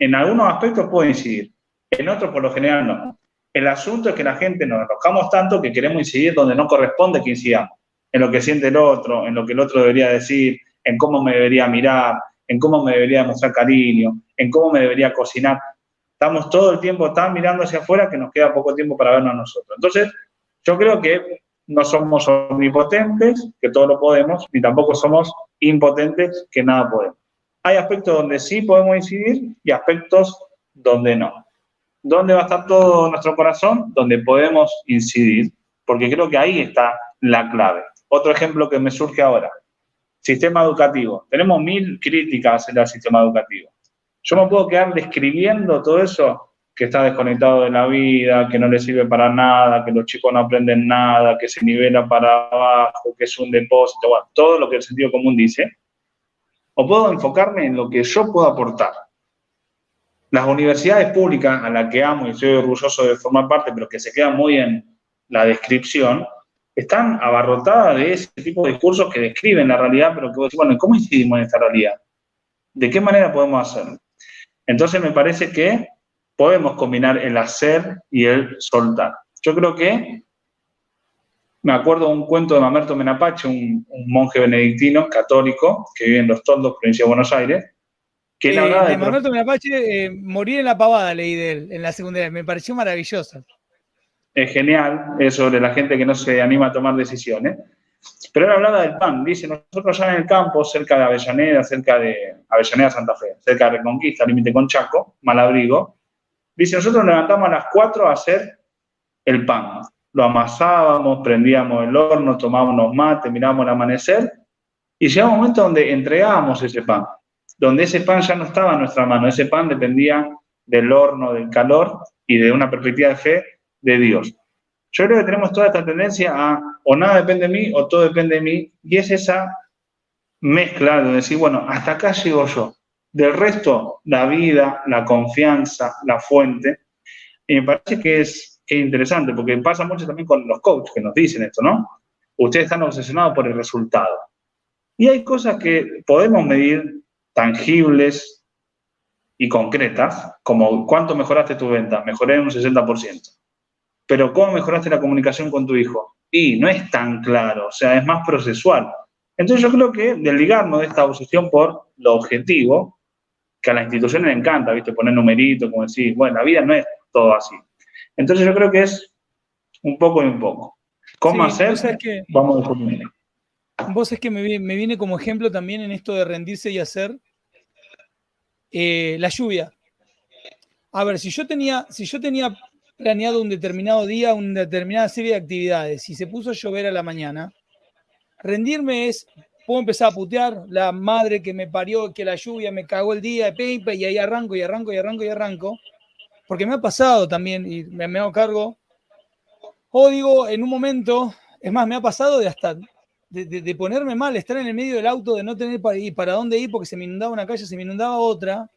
Speaker 2: En algunos aspectos puedo incidir, en otros por lo general no. El asunto es que la gente nos enojamos tanto que queremos incidir donde no corresponde que incidamos, en lo que siente el otro, en lo que el otro debería decir, en cómo me debería mirar, en cómo me debería mostrar cariño, en cómo me debería cocinar. Estamos todo el tiempo tan mirando hacia afuera que nos queda poco tiempo para vernos a nosotros. Entonces, yo creo que no somos omnipotentes, que todo lo podemos, ni tampoco somos impotentes, que nada podemos. Hay aspectos donde sí podemos incidir y aspectos donde no. ¿Dónde va a estar todo nuestro corazón? Donde podemos incidir, porque creo que ahí está la clave. Otro ejemplo que me surge ahora. Sistema educativo. Tenemos mil críticas en el sistema educativo. Yo me puedo quedar describiendo todo eso que está desconectado de la vida, que no le sirve para nada, que los chicos no aprenden nada, que se nivela para abajo, que es un depósito, bueno, todo lo que el sentido común dice. O puedo enfocarme en lo que yo puedo aportar. Las universidades públicas, a las que amo y estoy orgulloso de formar parte, pero que se quedan muy en la descripción, están abarrotadas de ese tipo de discursos que describen la realidad, pero que vos decís, bueno, ¿cómo incidimos en esta realidad? ¿De qué manera podemos hacerlo? Entonces me parece que podemos combinar el hacer y el soltar. Yo creo que me acuerdo de un cuento de Mamerto Menapache, un, monje benedictino católico que vive en Los Toldos, provincia de Buenos Aires,
Speaker 1: que eh, de... Mamerto Menapache, eh, Morir en la pavada, leí de él, en la secundaria. Me pareció maravillosa
Speaker 2: es genial, es sobre la gente que no se anima a tomar decisiones. Pero él hablaba del pan, dice, nosotros ya en el campo, cerca de Avellaneda, cerca de Avellaneda Santa Fe, cerca de Reconquista, límite con Chaco, Malabrigo, dice, nosotros nos levantamos a las 4 a hacer el pan. Lo amasábamos, prendíamos el horno, tomábamos mate, mirábamos el amanecer, y llegaba un momento donde entregábamos ese pan, donde ese pan ya no estaba en nuestra mano, ese pan dependía del horno, del calor y de una perspectiva de fe de Dios. Yo creo que tenemos toda esta tendencia a o nada depende de mí o todo depende de mí, y es esa mezcla de decir, bueno, hasta acá llego yo. Del resto, la vida, la confianza, la fuente. Y me parece que es, interesante, porque pasa mucho también con los coaches que nos dicen esto, ¿no? Ustedes están obsesionados por el resultado. Y hay cosas que podemos medir tangibles y concretas, como cuánto mejoraste tu venta, mejoré en un 60%. Pero ¿cómo mejoraste la comunicación con tu hijo? Y no es tan claro, o sea, es más procesual. Entonces yo creo que desligarnos de esta obsesión por lo objetivo, que a las instituciones le encanta, ¿viste? Poner numeritos, como decir, bueno, la vida no es todo así. Entonces yo creo que es un poco y un poco. ¿Cómo hacer? Vamos a.
Speaker 1: Vos es que me, viene como ejemplo también en esto de rendirse y hacer eh, la lluvia. A ver, si yo tenía, si yo tenía planeado un determinado día, una determinada serie de actividades y se puso a llover a la mañana, rendirme es, puedo empezar a putear, la madre que me parió, que la lluvia me cagó el día, y ahí arranco y arranco y arranco y arranco, porque me ha pasado también y me, hago cargo. O digo, en un momento, es más, me ha pasado de hasta de, ponerme mal, estar en el medio del auto, de no tener para, ir, para dónde ir porque se me inundaba una calle, se me inundaba otra,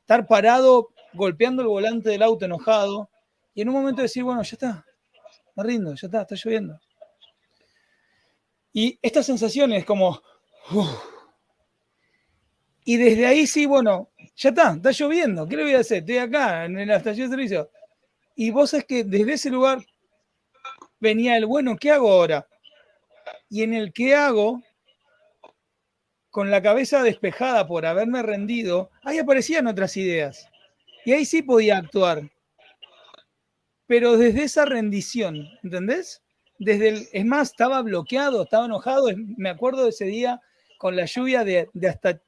Speaker 1: estar parado golpeando el volante del auto enojado, y en un momento decir, bueno, ya está, me rindo, ya está, está lloviendo. Y esta sensación es como, y desde ahí sí, bueno, ya está, está lloviendo, ¿qué le voy a hacer? Estoy acá en la estación de servicio. Y vos es que desde ese lugar venía el, bueno, ¿qué hago ahora? Y en el qué hago, con la cabeza despejada por haberme rendido, ahí aparecían otras ideas. Y ahí sí podía actuar. Pero desde esa rendición, ¿entendés? Desde el, es más, estaba bloqueado, estaba enojado. Me acuerdo de ese día con la lluvia de hasta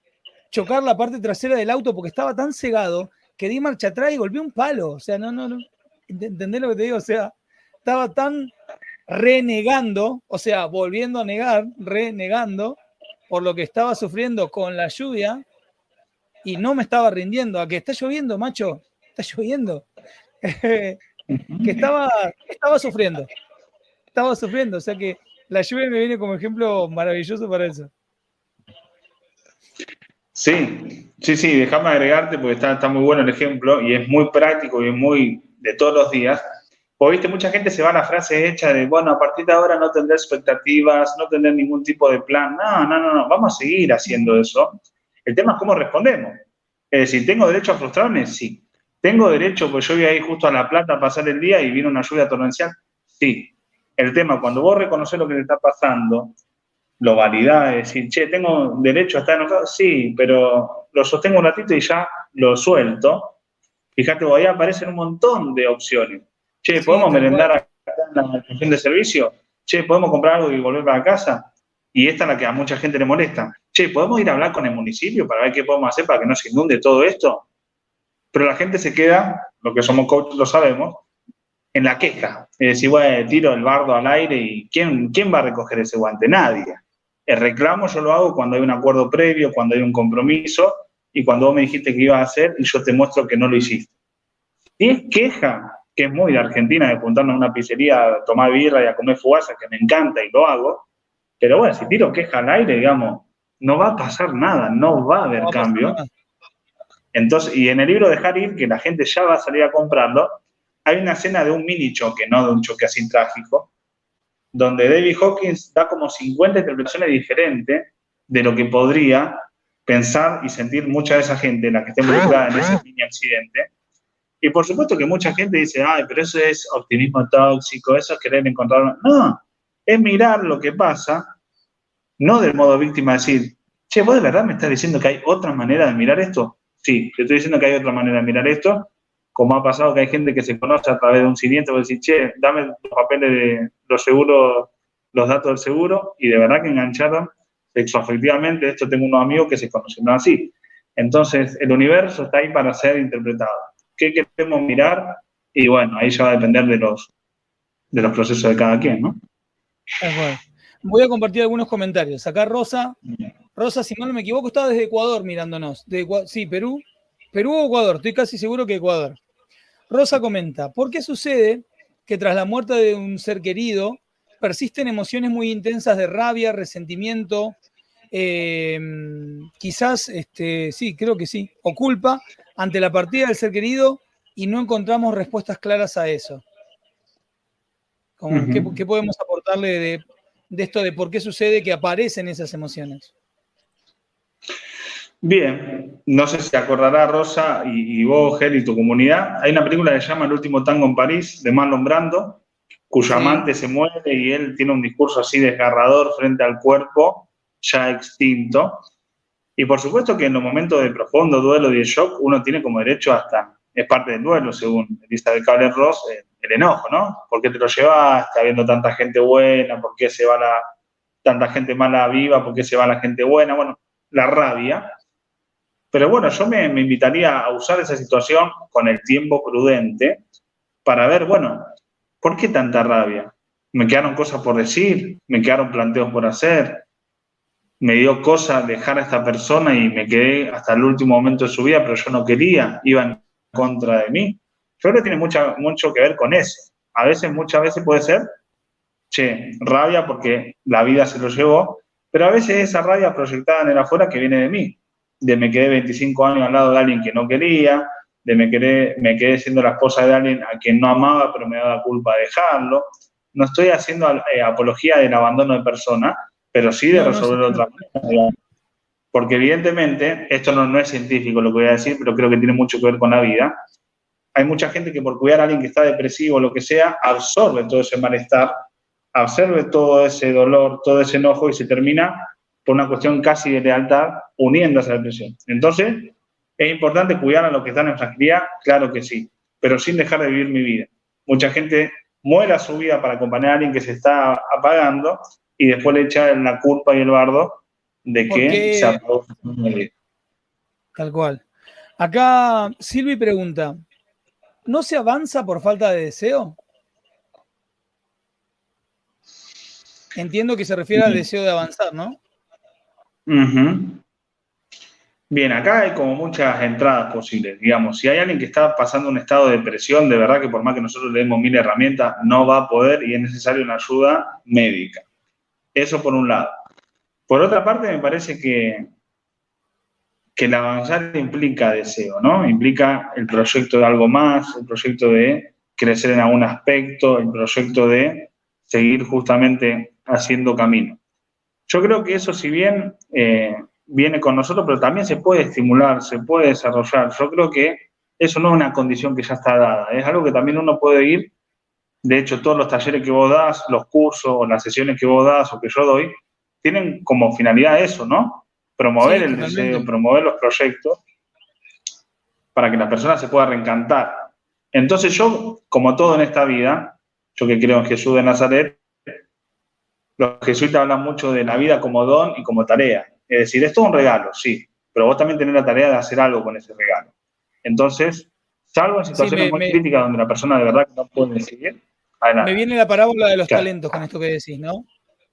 Speaker 1: chocar la parte trasera del auto porque estaba tan cegado que di marcha atrás y golpeé un palo. O sea, no, no, no. ¿Entendés lo que te digo? O sea, estaba tan renegando, o sea, volviendo a negar, renegando por lo que estaba sufriendo con la lluvia y no me estaba rindiendo. A que está lloviendo, macho, está lloviendo. que estaba, estaba sufriendo. Estaba sufriendo. O sea que la lluvia me viene como ejemplo maravilloso para eso.
Speaker 2: Sí, sí, sí, déjame agregarte porque está, está muy bueno el ejemplo y es muy práctico y es muy de todos los días. O viste, mucha gente se va a la frase hecha de, bueno, a partir de ahora no tendré expectativas, no tendré ningún tipo de plan. No, no, no, no, vamos a seguir haciendo eso. El tema es cómo respondemos. Es decir, ¿tengo derecho a frustrarme? Sí. ¿Tengo derecho, pues yo voy a ir justo a La Plata a pasar el día y viene una lluvia torrencial? Sí. El tema, cuando vos reconoces lo que te está pasando, lo validás, es decir, che, ¿tengo derecho a estar enojado? Sí, pero lo sostengo un ratito y ya lo suelto. Fíjate, ahí aparecen un montón de opciones. Che, ¿podemos merendar acá en la estación de servicio? Che, ¿podemos comprar algo y volver para casa? Y esta es la que a mucha gente le molesta. Che, ¿podemos ir a hablar con el municipio para ver qué podemos hacer para que no se inunde todo esto? Pero la gente se queda, lo que somos coaches lo sabemos, en la queja. Es decir, bueno, tiro el bardo al aire y ¿quién, ¿quién va a recoger ese guante? Nadie. El reclamo yo lo hago cuando hay un acuerdo previo, cuando hay un compromiso y cuando vos me dijiste que ibas a hacer y yo te muestro que no lo hiciste. Si es queja, que es muy de Argentina, de juntarnos a una pizzería a tomar birra y a comer fugaza, que me encanta y lo hago, pero bueno, si tiro queja al aire, digamos, no va a pasar nada, no va a haber cambio. Entonces, y en el libro Dejar ir, que la gente ya va a salir a comprarlo, hay una escena de un mini choque, no de un choque así trágico, donde David Hawkins da como 50 interpretaciones diferentes de lo que podría pensar y sentir mucha de esa gente, la que esté involucrada en ese mini accidente, y por supuesto que mucha gente dice, ay, pero eso es optimismo tóxico, eso es querer encontrar... No, es mirar lo que pasa, no del modo víctima, decir, che, ¿vos de verdad me estás diciendo que hay otra manera de mirar esto? Sí, te estoy diciendo que hay otra manera de mirar esto, como ha pasado que hay gente que se conoce a través de un siniestro, que decir, che, dame los papeles de los seguros, los datos del seguro, y de verdad que engancharon sexoafectivamente, esto tengo unos amigos que se conocen así. Entonces, el universo está ahí para ser interpretado qué queremos mirar y bueno, ahí ya va a depender de los, de los procesos de cada quien, ¿no?
Speaker 1: Voy a compartir algunos comentarios. Acá Rosa, Rosa, si no me equivoco, está desde Ecuador mirándonos. De, sí, Perú. Perú o Ecuador, estoy casi seguro que Ecuador. Rosa comenta, ¿por qué sucede que tras la muerte de un ser querido persisten emociones muy intensas de rabia, resentimiento, eh, quizás, este, sí, creo que sí, o culpa ante la partida del ser querido y no encontramos respuestas claras a eso. ¿qué, podemos aportarle de, esto de por qué sucede que aparecen esas emociones?
Speaker 2: Bien, no sé si acordará Rosa y, vos, Ger, y tu comunidad. Hay una película que se llama El último tango en París, de Marlon Brando, cuyo amante se muere y él tiene un discurso así desgarrador frente al cuerpo ya extinto. Y por supuesto que en los momentos de profundo duelo y de shock, uno tiene como derecho hasta, es parte del duelo, según Elizabeth Cabler Ross, el, el enojo, ¿no? ¿Por qué te lo llevaste habiendo tanta gente buena? ¿Por qué se va la, tanta gente mala viva? ¿Por qué se va la gente buena? Bueno, la rabia. Pero bueno, yo me, invitaría a usar esa situación con el tiempo prudente para ver, bueno, ¿por qué tanta rabia? ¿Me quedaron cosas por decir? ¿Me quedaron planteos por hacer? me dio cosa dejar a esta persona y me quedé hasta el último momento de su vida, pero yo no quería, iba en contra de mí. Yo creo que tiene mucho que ver con eso. A veces, muchas veces puede ser, che, rabia porque la vida se lo llevó, pero a veces esa rabia proyectada en el afuera que viene de mí, de me quedé 25 años al lado de alguien que no quería, de me quedé, me quedé siendo la esposa de alguien a quien no amaba, pero me daba culpa dejarlo. No estoy haciendo eh, apología del abandono de persona, pero sí de resolverlo de otra manera. Porque evidentemente, esto no, no es científico lo que voy a decir, pero creo que tiene mucho que ver con la vida. Hay mucha gente que por cuidar a alguien que está depresivo o lo que sea, absorbe todo ese malestar, absorbe todo ese dolor, todo ese enojo y se termina por una cuestión casi de lealtad uniendo a esa depresión. Entonces, ¿es importante cuidar a los que están en fragilidad? Claro que sí, pero sin dejar de vivir mi vida. Mucha gente muere a su vida para acompañar a alguien que se está apagando y después le echa la culpa y el bardo de que se apagó
Speaker 1: Tal cual. Acá Silvi pregunta, ¿no se avanza por falta de deseo? Entiendo que se refiere al deseo de avanzar, ¿no?
Speaker 2: Bien, acá hay como muchas entradas posibles. Digamos, si hay alguien que está pasando un estado de depresión, de verdad que por más que nosotros le demos mil herramientas, no va a poder y es necesaria una ayuda médica. Eso por un lado. Por otra parte, me parece que, que el avanzar implica deseo, ¿no? Implica el proyecto de algo más, el proyecto de crecer en algún aspecto, el proyecto de seguir justamente haciendo camino. Yo creo que eso, si bien eh, viene con nosotros, pero también se puede estimular, se puede desarrollar. Yo creo que eso no es una condición que ya está dada, es algo que también uno puede ir. De hecho, todos los talleres que vos das, los cursos o las sesiones que vos das o que yo doy, tienen como finalidad eso, ¿no? Promover el deseo, promover los proyectos para que la persona se pueda reencantar. Entonces yo, como todo en esta vida, yo que creo en Jesús de Nazaret, los jesuitas hablan mucho de la vida como don y como tarea. Es decir, esto es un regalo, sí, pero vos también tenés la tarea de hacer algo con ese regalo. Entonces, salvo en situaciones muy críticas donde la persona de verdad no puede decidir,
Speaker 1: adelante. Me viene la parábola de los talentos con esto que decís, ¿no?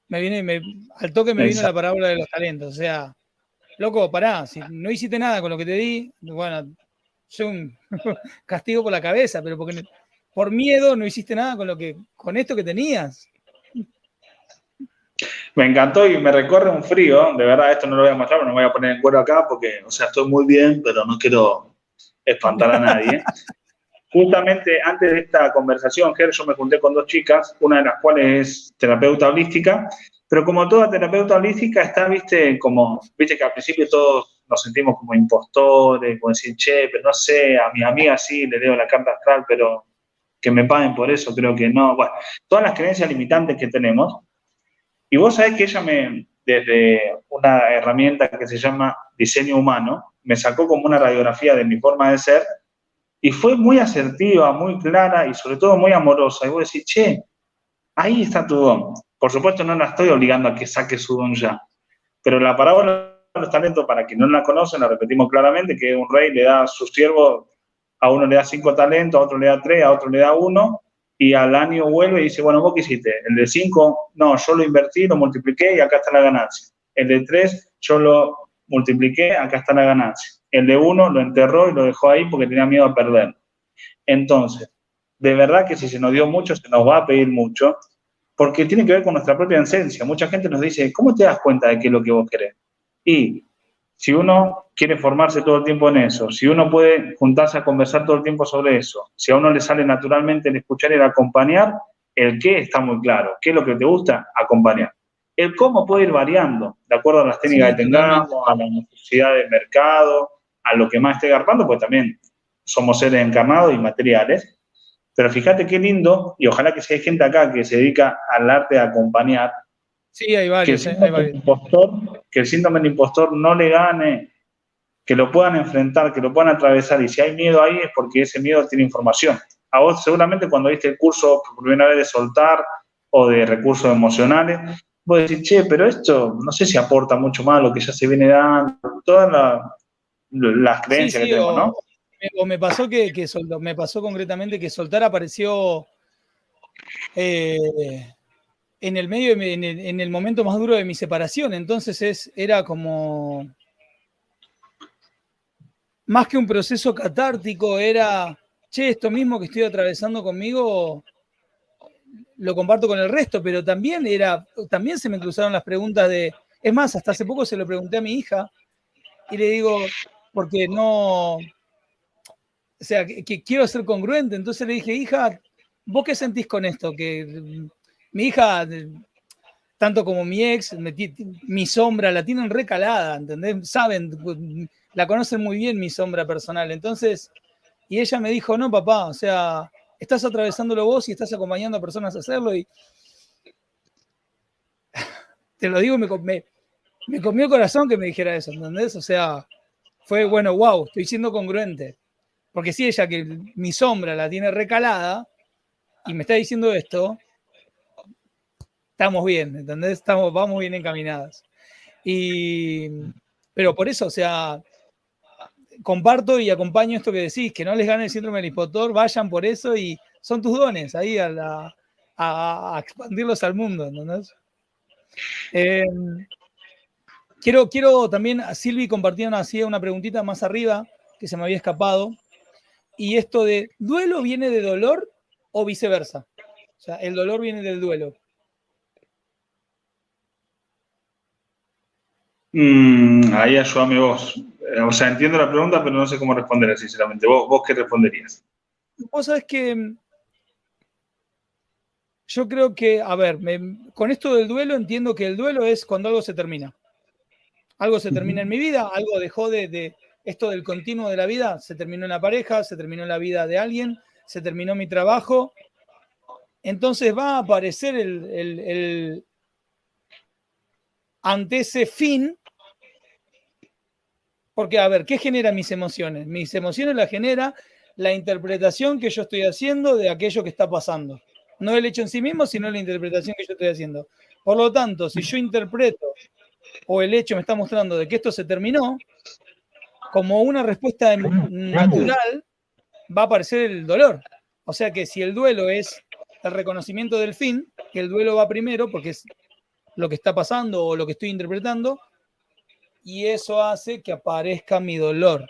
Speaker 1: Me viene, al toque me viene la parábola de los talentos. O sea, loco, pará, si no hiciste nada con lo que te di, bueno, yo un castigo por la cabeza, pero porque por miedo no hiciste nada con lo que, con esto que tenías.
Speaker 2: Me encantó y me recorre un frío, de verdad, esto no lo voy a mostrar, pero no me voy a poner en cuero acá porque, o sea, estoy muy bien, pero no quiero espantar a nadie. Justamente antes de esta conversación, Ger, yo me junté con dos chicas, una de las cuales es terapeuta holística, pero como toda terapeuta holística está, viste, como, viste que al principio todos nos sentimos como impostores, como decir, che, pero no sé, a mi amiga sí le leo la carta astral, pero que me paguen por eso, creo que no. Bueno, todas las creencias limitantes que tenemos, y vos sabés que ella me, desde una herramienta que se llama diseño humano, me sacó como una radiografía de mi forma de ser y fue muy asertiva, muy clara y sobre todo muy amorosa. Y vos decís, che, ahí está tu don. Por supuesto no la estoy obligando a que saque su don ya, pero la parábola de los talentos, para quien no la conocen, la repetimos claramente, que un rey le da a su siervo, a uno le da cinco talentos, a otro le da tres, a otro le da uno, y al año vuelve y dice, bueno, ¿vos qué hiciste? El de 5, no, yo lo invertí, lo multipliqué y acá está la ganancia. El de 3, yo lo multipliqué, acá está la ganancia. El de 1 lo enterró y lo dejó ahí porque tenía miedo a perder. Entonces, de verdad que si se nos dio mucho, se nos va a pedir mucho, porque tiene que ver con nuestra propia esencia. Mucha gente nos dice, ¿cómo te das cuenta de qué es lo que vos querés? Y si uno quiere formarse todo el tiempo en eso, si uno puede juntarse a conversar todo el tiempo sobre eso, si a uno le sale naturalmente el escuchar y el acompañar, el qué está muy claro. ¿Qué es lo que te gusta? Acompañar. El cómo puede ir variando, de acuerdo a las técnicas que tengamos, a la necesidad del mercado, a lo que más esté garpando, pues también somos seres encarnados y materiales. Pero fíjate qué lindo, y ojalá que si hay gente acá que se dedica al arte de acompañar,
Speaker 1: Sí, hay varios.
Speaker 2: Que el, eh, Impostor, que el síndrome del impostor no le gane, que lo puedan enfrentar, que lo puedan atravesar. Y si hay miedo ahí es porque ese miedo tiene información. A vos seguramente cuando viste el curso por primera vez de soltar o de recursos emocionales, vos decís, che, pero esto no sé si aporta mucho más lo que ya se viene dando, todas las creencias que tenemos, ¿no?
Speaker 1: O me pasó que, me pasó concretamente que soltar apareció eh, en el medio, en el, momento más duro de mi separación. Entonces es, era como, más que un proceso catártico, era, che, esto mismo que estoy atravesando conmigo, lo comparto con el resto, pero también era, también se me cruzaron las preguntas de, es más, hasta hace poco se lo pregunté a mi hija y le digo, porque no, o sea, que, quiero ser congruente. Entonces le dije, hija, ¿vos qué sentís con esto? Que mi hija, tanto como mi ex, mi sombra, la tienen recalada, ¿entendés? Saben, la conocen muy bien mi sombra personal. Entonces, y ella me dijo, no, papá, o sea, estás atravesándolo vos y estás acompañando a personas a hacerlo y te lo digo, me, me, me comió el corazón que me dijera eso, ¿entendés? O sea, fue, bueno, wow, estoy siendo congruente. Porque si ella que mi sombra la tiene recalada y me está diciendo esto, estamos bien, ¿entendés? Estamos, vamos bien encaminadas. Y, pero por eso, o sea, comparto y acompaño esto que decís, que no les gane el síndrome del impostor, vayan por eso y son tus dones ahí a, expandirlos al mundo, ¿entendés? Eh, quiero, quiero también, Silvi compartía una, una preguntita más arriba que se me había escapado, y esto de, ¿duelo viene de dolor o viceversa? O sea, el dolor viene del duelo.
Speaker 2: Mm, ahí ayúdame vos. Eh, o sea, entiendo la pregunta, pero no sé cómo responder, sinceramente. ¿Vos, vos qué responderías?
Speaker 1: Vos sabés que mm, yo creo que, a ver, con esto del duelo entiendo que el duelo es cuando algo se termina. Algo se termina en mi vida, algo dejó de, esto del continuo de la vida, se terminó en la pareja, se terminó en la vida de alguien, se terminó mi trabajo. Entonces va a aparecer el ante ese fin porque, a ver, ¿qué genera mis emociones? Mis emociones las genera la interpretación que yo estoy haciendo de aquello que está pasando. No el hecho en sí mismo, sino la interpretación que yo estoy haciendo. Por lo tanto, si yo interpreto o el hecho me está mostrando de que esto se terminó, como una respuesta natural va a aparecer el dolor. O sea que si el duelo es el reconocimiento del fin, que el duelo va primero porque es lo que está pasando o lo que estoy interpretando, y eso hace que aparezca mi dolor.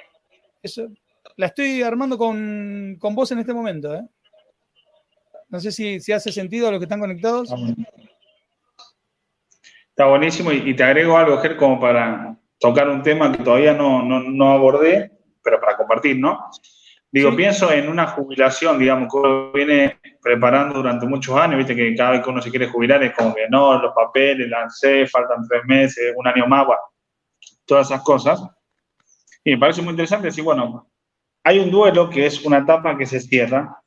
Speaker 1: Eso la estoy armando con, con vos en este momento. ¿eh? No sé si, si, hace sentido a los que están conectados.
Speaker 2: Está buenísimo y, te agrego algo, Ger, como para tocar un tema que todavía no, no, no abordé, pero para compartir, ¿no? Digo, pienso en una jubilación, digamos, que uno viene preparando durante muchos años, viste que cada vez que uno se quiere jubilar es como que no, los papeles, la ANSE, faltan tres meses, un año más, bueno, todas esas cosas. Y me parece muy interesante decir, bueno, hay un duelo que es una etapa que se cierra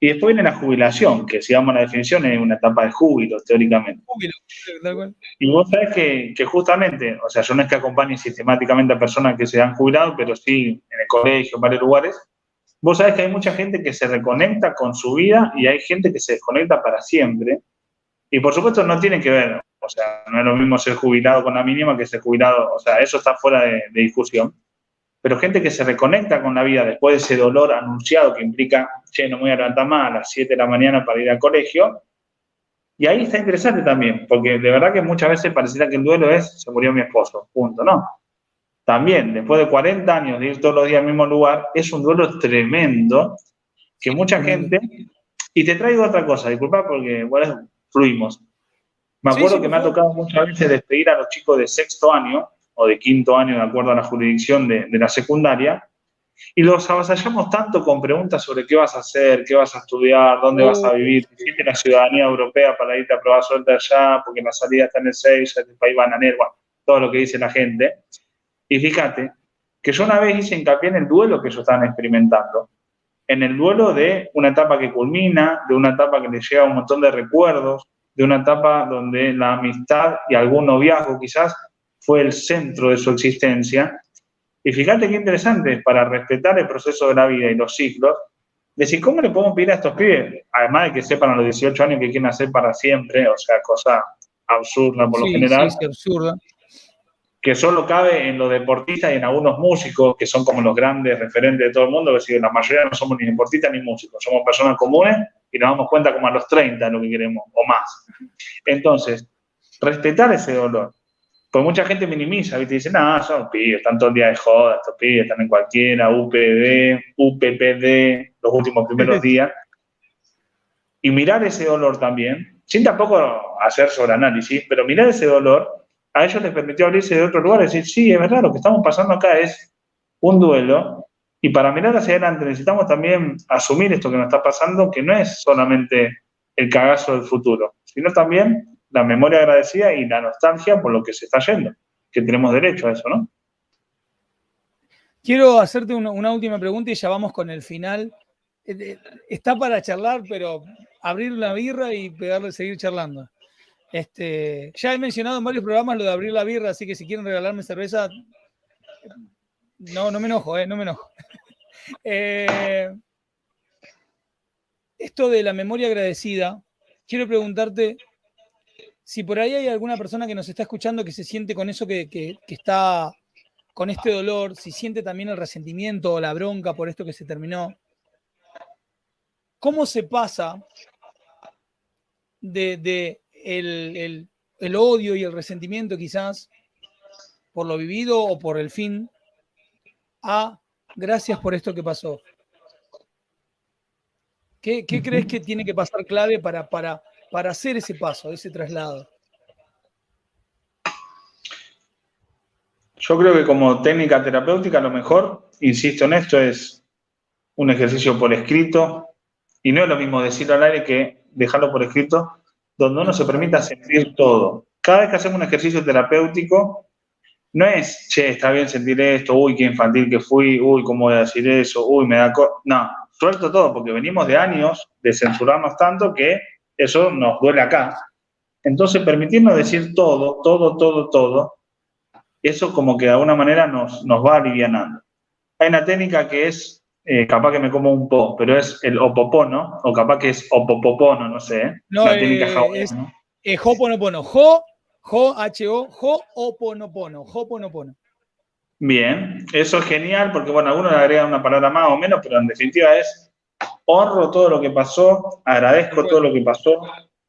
Speaker 2: y después viene la jubilación, que si damos la definición es una etapa de júbilo, teóricamente. Júbilo, y vos sabés que, que, justamente, o sea, yo no es que acompañe sistemáticamente a personas que se han jubilado, pero sí en el colegio, en varios lugares, vos sabés que hay mucha gente que se reconecta con su vida y hay gente que se desconecta para siempre. Y por supuesto no tiene que ver o sea, no es lo mismo ser jubilado con la mínima que ser jubilado, o sea, eso está fuera de, discusión. Pero gente que se reconecta con la vida después de ese dolor anunciado que implica, che, no me voy a levantar más a las 7 de la mañana para ir al colegio. Y ahí está interesante también, porque de verdad que muchas veces pareciera que el duelo es, se murió mi esposo, punto, ¿no? También, después de 40 años de ir todos los días al mismo lugar, es un duelo tremendo que mucha gente... Y te traigo otra cosa, disculpa porque, bueno, fluimos. Me acuerdo que me ha tocado muchas veces despedir a los chicos de sexto año o de quinto año, de acuerdo a la jurisdicción de, la secundaria, y los avasallamos tanto con preguntas sobre qué vas a hacer, qué vas a estudiar, dónde vas a vivir, si la ciudadanía europea para irte a probar suerte allá, porque la salida está en el 6, el país bananero, bueno, todo lo que dice la gente. Y fíjate que yo una vez hice hincapié en el duelo que ellos estaban experimentando, en el duelo de una etapa que culmina, de una etapa que les lleva un montón de recuerdos, de una etapa donde la amistad y algún noviazgo quizás fue el centro de su existencia. Y fíjate qué interesante, para respetar el proceso de la vida y los ciclos, decir, ¿cómo le podemos pedir a estos pibes, además de que sepan a los 18 años que quieren hacer para siempre, o sea, cosa absurda por lo general, sí, absurda. que solo cabe en los deportistas y en algunos músicos, que son como los grandes referentes de todo el mundo, que si la mayoría no somos ni deportistas ni músicos, somos personas comunes y nos damos cuenta como a los 30 lo que queremos, o más. Entonces, respetar ese dolor. Pues mucha gente minimiza, y te Dice, no, son pibes, están todo el día de joda, estos pibes están en cualquiera, UPD, UPPD, los últimos primeros días. Y mirar ese dolor también, sin tampoco hacer sobreanálisis, pero mirar ese dolor, a ellos les permitió abrirse de otro lugar y decir, sí, es verdad, lo que estamos pasando acá es un duelo Y para mirar hacia adelante necesitamos también asumir esto que nos está pasando, que no es solamente el cagazo del futuro, sino también la memoria agradecida y la nostalgia por lo que se está yendo, que tenemos derecho a eso, ¿no?
Speaker 1: Quiero hacerte una, última pregunta y ya vamos con el final. Eh, está para charlar, pero abrir una birra y pegarle, seguir charlando. Este, ya he mencionado en varios programas lo de abrir la birra, así que si quieren regalarme cerveza, no, no me enojo, eh, no me enojo. Eh, esto de la memoria agradecida, quiero preguntarte si por ahí hay alguna persona que nos está escuchando que se siente con eso que, que está con este dolor, si siente también el resentimiento o la bronca por esto que se terminó. ¿Cómo se pasa de, el, odio y el resentimiento quizás por lo vivido o por el fin a gracias por esto que pasó? ¿Qué, crees que tiene que pasar clave para, para, para hacer ese paso, ese traslado?
Speaker 2: Yo creo que como técnica terapéutica lo mejor, insisto en esto, es un ejercicio por escrito, y no es lo mismo decirlo al aire que dejarlo por escrito, donde uno se permita sentir todo. Cada vez que hacemos un ejercicio terapéutico, no es, che, está bien sentir esto, uy, qué infantil que fui, uy, cómo voy a decir eso, uy, me da... no, suelto todo, porque venimos de años de censurarnos tanto que eso nos duele acá. Entonces, permitirnos decir todo, todo, todo, todo, eso como que de alguna manera nos, nos va alivianando. Hay una técnica que es eh, capaz que me como un po, pero es el opopono, o capaz que es opopopono, no sé. ¿eh?
Speaker 1: No, la técnica eh, es ¿no? eh, hoponopono. Ho, ho, H-O, ho, oponopono.
Speaker 2: Bien, eso es genial porque, bueno, algunos le agregan una palabra más o menos, pero en definitiva es honro todo lo que pasó, agradezco todo lo que pasó,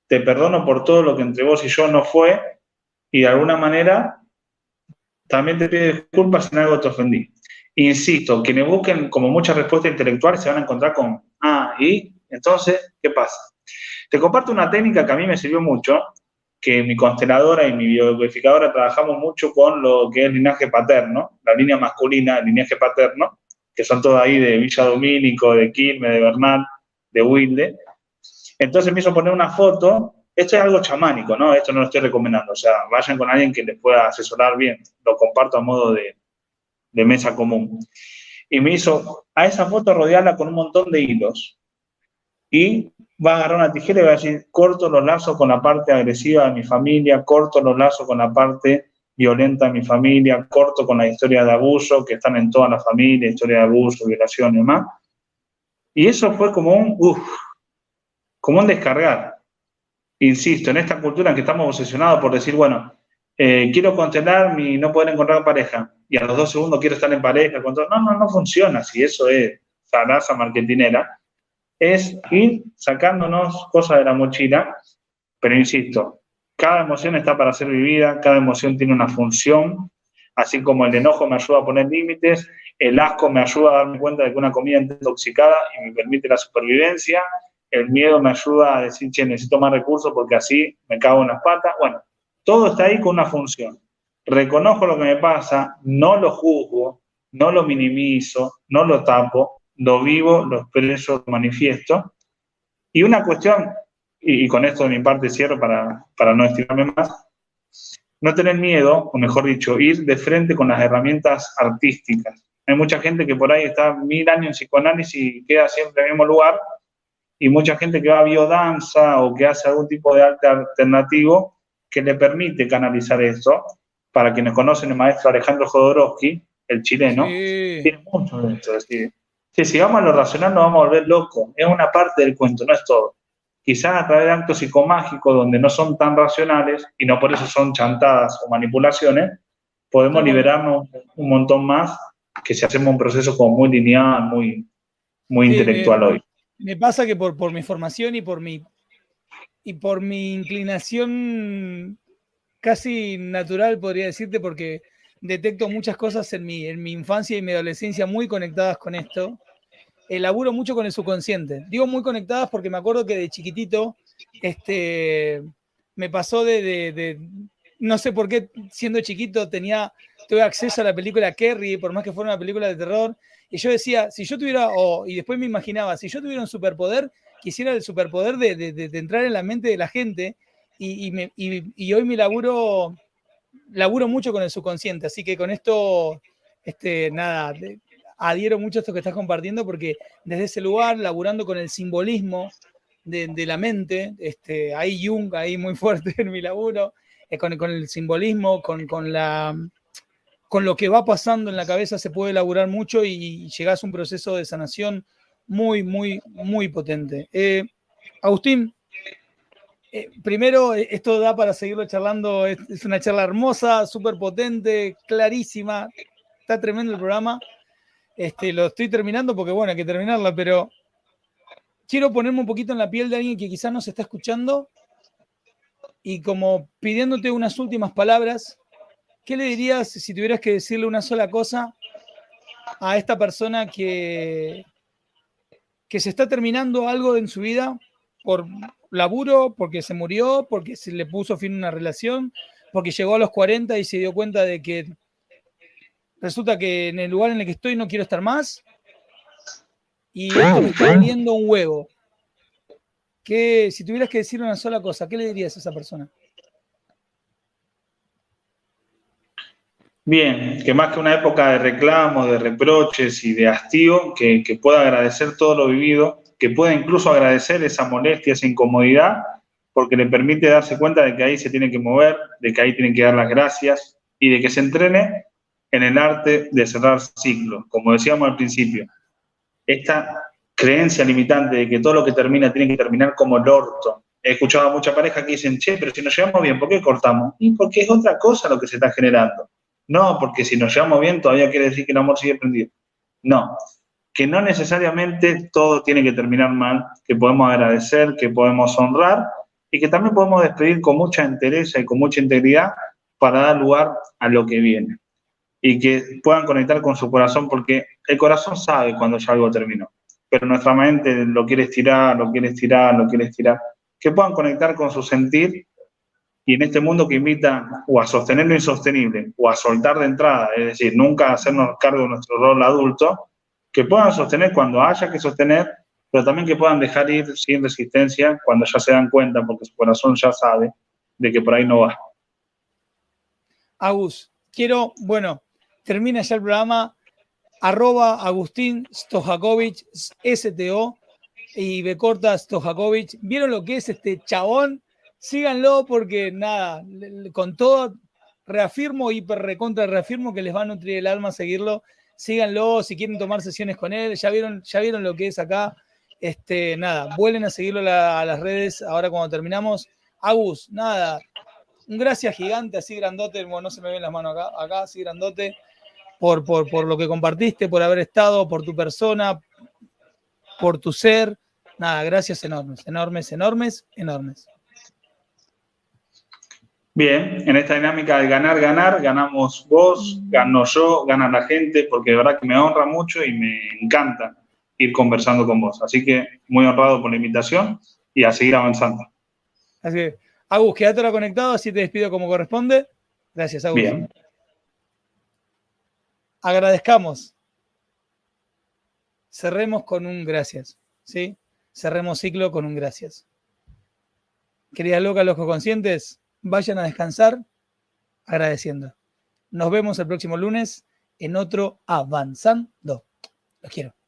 Speaker 2: te perdono por todo lo que entre vos y yo no fue, y de alguna manera también te pido disculpas si en algo te ofendí. Insisto, quienes busquen como muchas respuestas intelectuales se van a encontrar con, ah, ¿y? Entonces, ¿qué pasa? Te comparto una técnica que a mí me sirvió mucho, que mi consteladora y mi biodecodificadora trabajamos mucho con lo que es linaje paterno, la línea masculina, el linaje paterno, que son todos ahí de Villa Domínico, de Quilme, de Bernal, de Wilde. Entonces me hizo poner una foto. Esto es algo chamánico, ¿no? Esto no lo estoy recomendando. O sea, vayan con alguien que les pueda asesorar bien. Lo comparto a modo de, de mesa común. Y me hizo a esa foto rodearla con un montón de hilos. Y va a agarrar una tijera y va a decir, corto los lazos con la parte agresiva de mi familia, corto los lazos con la parte violenta de mi familia, corto con la historia de abuso que están en toda la familia, historia de abuso, violación y demás. Y eso fue como un, uff, como un descargar. Insisto, en esta cultura en que estamos obsesionados por decir, bueno, eh, quiero contener mi no poder encontrar pareja y a los dos segundos quiero estar en pareja. No, no, no funciona si eso es salaza marketinera. Es ir sacándonos cosas de la mochila, pero insisto, cada emoción está para ser vivida, cada emoción tiene una función, así como el enojo me ayuda a poner límites, el asco me ayuda a darme cuenta de que una comida está intoxicada y me permite la supervivencia, el miedo me ayuda a decir, che, necesito más recursos porque así me cago en las patas. Bueno, todo está ahí con una función. Reconozco lo que me pasa, no lo juzgo, no lo minimizo, no lo tapo, lo vivo, lo expreso, lo manifiesto. Y una cuestión, y, con esto de mi parte cierro para, para no estirarme más, no tener miedo, o mejor dicho, ir de frente con las herramientas artísticas. Hay mucha gente que por ahí está mil años en psicoanálisis y queda siempre en el mismo lugar, y mucha gente que va a biodanza o que hace algún tipo de arte alternativo que le permite canalizar eso. Para quienes conocen el maestro Alejandro Jodorowsky, el chileno, tiene mucho de esto. Es decir, si vamos a lo racional nos vamos a volver locos. Es una parte del cuento, no es todo. Quizás a través de actos psicomágicos donde no son tan racionales y no por eso son chantadas o manipulaciones, podemos liberarnos un montón más que si hacemos un proceso como muy lineal, muy, muy intelectual hoy.
Speaker 1: Me pasa que por, por mi formación y por mi y por mi inclinación casi natural, podría decirte, porque detecto muchas cosas en mi, en mi infancia y mi adolescencia muy conectadas con esto. Elaboro mucho con el subconsciente. Digo muy conectadas porque me acuerdo que de chiquitito este, me pasó de, no sé por qué, siendo chiquito, tenía tuve acceso a la película Kerry, por más que fuera una película de terror, y yo decía, si yo tuviera, y después me imaginaba, si yo tuviera un superpoder, quisiera el superpoder de, entrar en la mente de la gente, y, hoy mi laburo, laburo mucho con el subconsciente, así que con esto, este, nada, adhiero mucho a esto que estás compartiendo, porque desde ese lugar, laburando con el simbolismo de, la mente, este, hay Jung ahí muy fuerte en mi laburo, eh, con, el simbolismo, con, la, con lo que va pasando en la cabeza se puede elaborar mucho y, llegas a un proceso de sanación muy, muy, muy potente. Eh, Agustín, eh, primero, esto da para seguirlo charlando, es, una charla hermosa, súper potente, clarísima, está tremendo el programa. Este, lo estoy terminando porque, bueno, hay que terminarla, pero quiero ponerme un poquito en la piel de alguien que quizás nos está escuchando y como pidiéndote unas últimas palabras, ¿qué le dirías si tuvieras que decirle una sola cosa a esta persona que, que se está terminando algo en su vida por laburo, porque se murió, porque se le puso fin a una relación, porque llegó a los 40 y se dio cuenta de que resulta que en el lugar en el que estoy no quiero estar más. Y esto me está vendiendo un huevo. Si tuvieras que decir una sola cosa, ¿qué le dirías a esa persona?
Speaker 2: Bien, que más que una época de reclamos, de reproches y de hastío, que, pueda agradecer todo lo vivido, que pueda incluso agradecer esa molestia, esa incomodidad, porque le permite darse cuenta de que ahí se tiene que mover, de que ahí tienen que dar las gracias y de que se entrene en el arte de cerrar ciclos. Como decíamos al principio, esta creencia limitante de que todo lo que termina tiene que terminar como el orto. He escuchado a muchas parejas que dicen, che, pero si nos llevamos bien, ¿por qué cortamos? Y porque es otra cosa lo que se está generando. No, porque si nos llevamos bien todavía quiere decir que el amor sigue prendido. No, que no necesariamente todo tiene que terminar mal, que podemos agradecer, que podemos honrar y que también podemos despedir con mucha entereza y con mucha integridad para dar lugar a lo que viene. Y que puedan conectar con su corazón, porque el corazón sabe cuando ya algo terminó pero nuestra mente lo quiere estirar, lo quiere estirar, lo quiere estirar, que puedan conectar con su sentir y en este mundo que invita o a sostener lo insostenible o a soltar de entrada, es decir, nunca hacernos cargo de nuestro rol adulto, que puedan sostener cuando haya que sostener, pero también que puedan dejar ir sin resistencia cuando ya se dan cuenta, porque su corazón ya sabe de que por ahí no va.
Speaker 1: Agus, quiero, bueno, termina ya el programa arroba Agustín Stojakovic, STO, y B corta Stojakovic. ¿Vieron lo que es este chabón? Síganlo porque nada, con todo reafirmo, hiper recontra reafirmo que les va a nutrir el alma seguirlo. Síganlo si quieren tomar sesiones con él. Ya vieron, ya vieron lo que es acá. Este, nada, vuelven a seguirlo a las redes ahora cuando terminamos. Agus, nada, un gracias gigante, así grandote, no se me ven las manos acá, acá así grandote por, por, lo que compartiste, por haber estado, por tu persona, por tu ser. Nada, gracias enormes, enormes, enormes, enormes.
Speaker 2: Bien, en esta dinámica de ganar, ganar, ganamos vos, gano yo, gana la gente, porque de verdad que me honra mucho y me encanta ir conversando con vos. Así que muy honrado por la invitación y a seguir avanzando.
Speaker 1: Así que, Agus, quédate ahora conectado, así te despido como corresponde. Gracias, Agus.
Speaker 2: Bien
Speaker 1: agradezcamos. Cerremos con un gracias, ¿sí? Cerremos ciclo con un gracias. Queridas locas, los conscientes, vayan a descansar agradeciendo. Nos vemos el próximo lunes en otro Avanzando. Los quiero.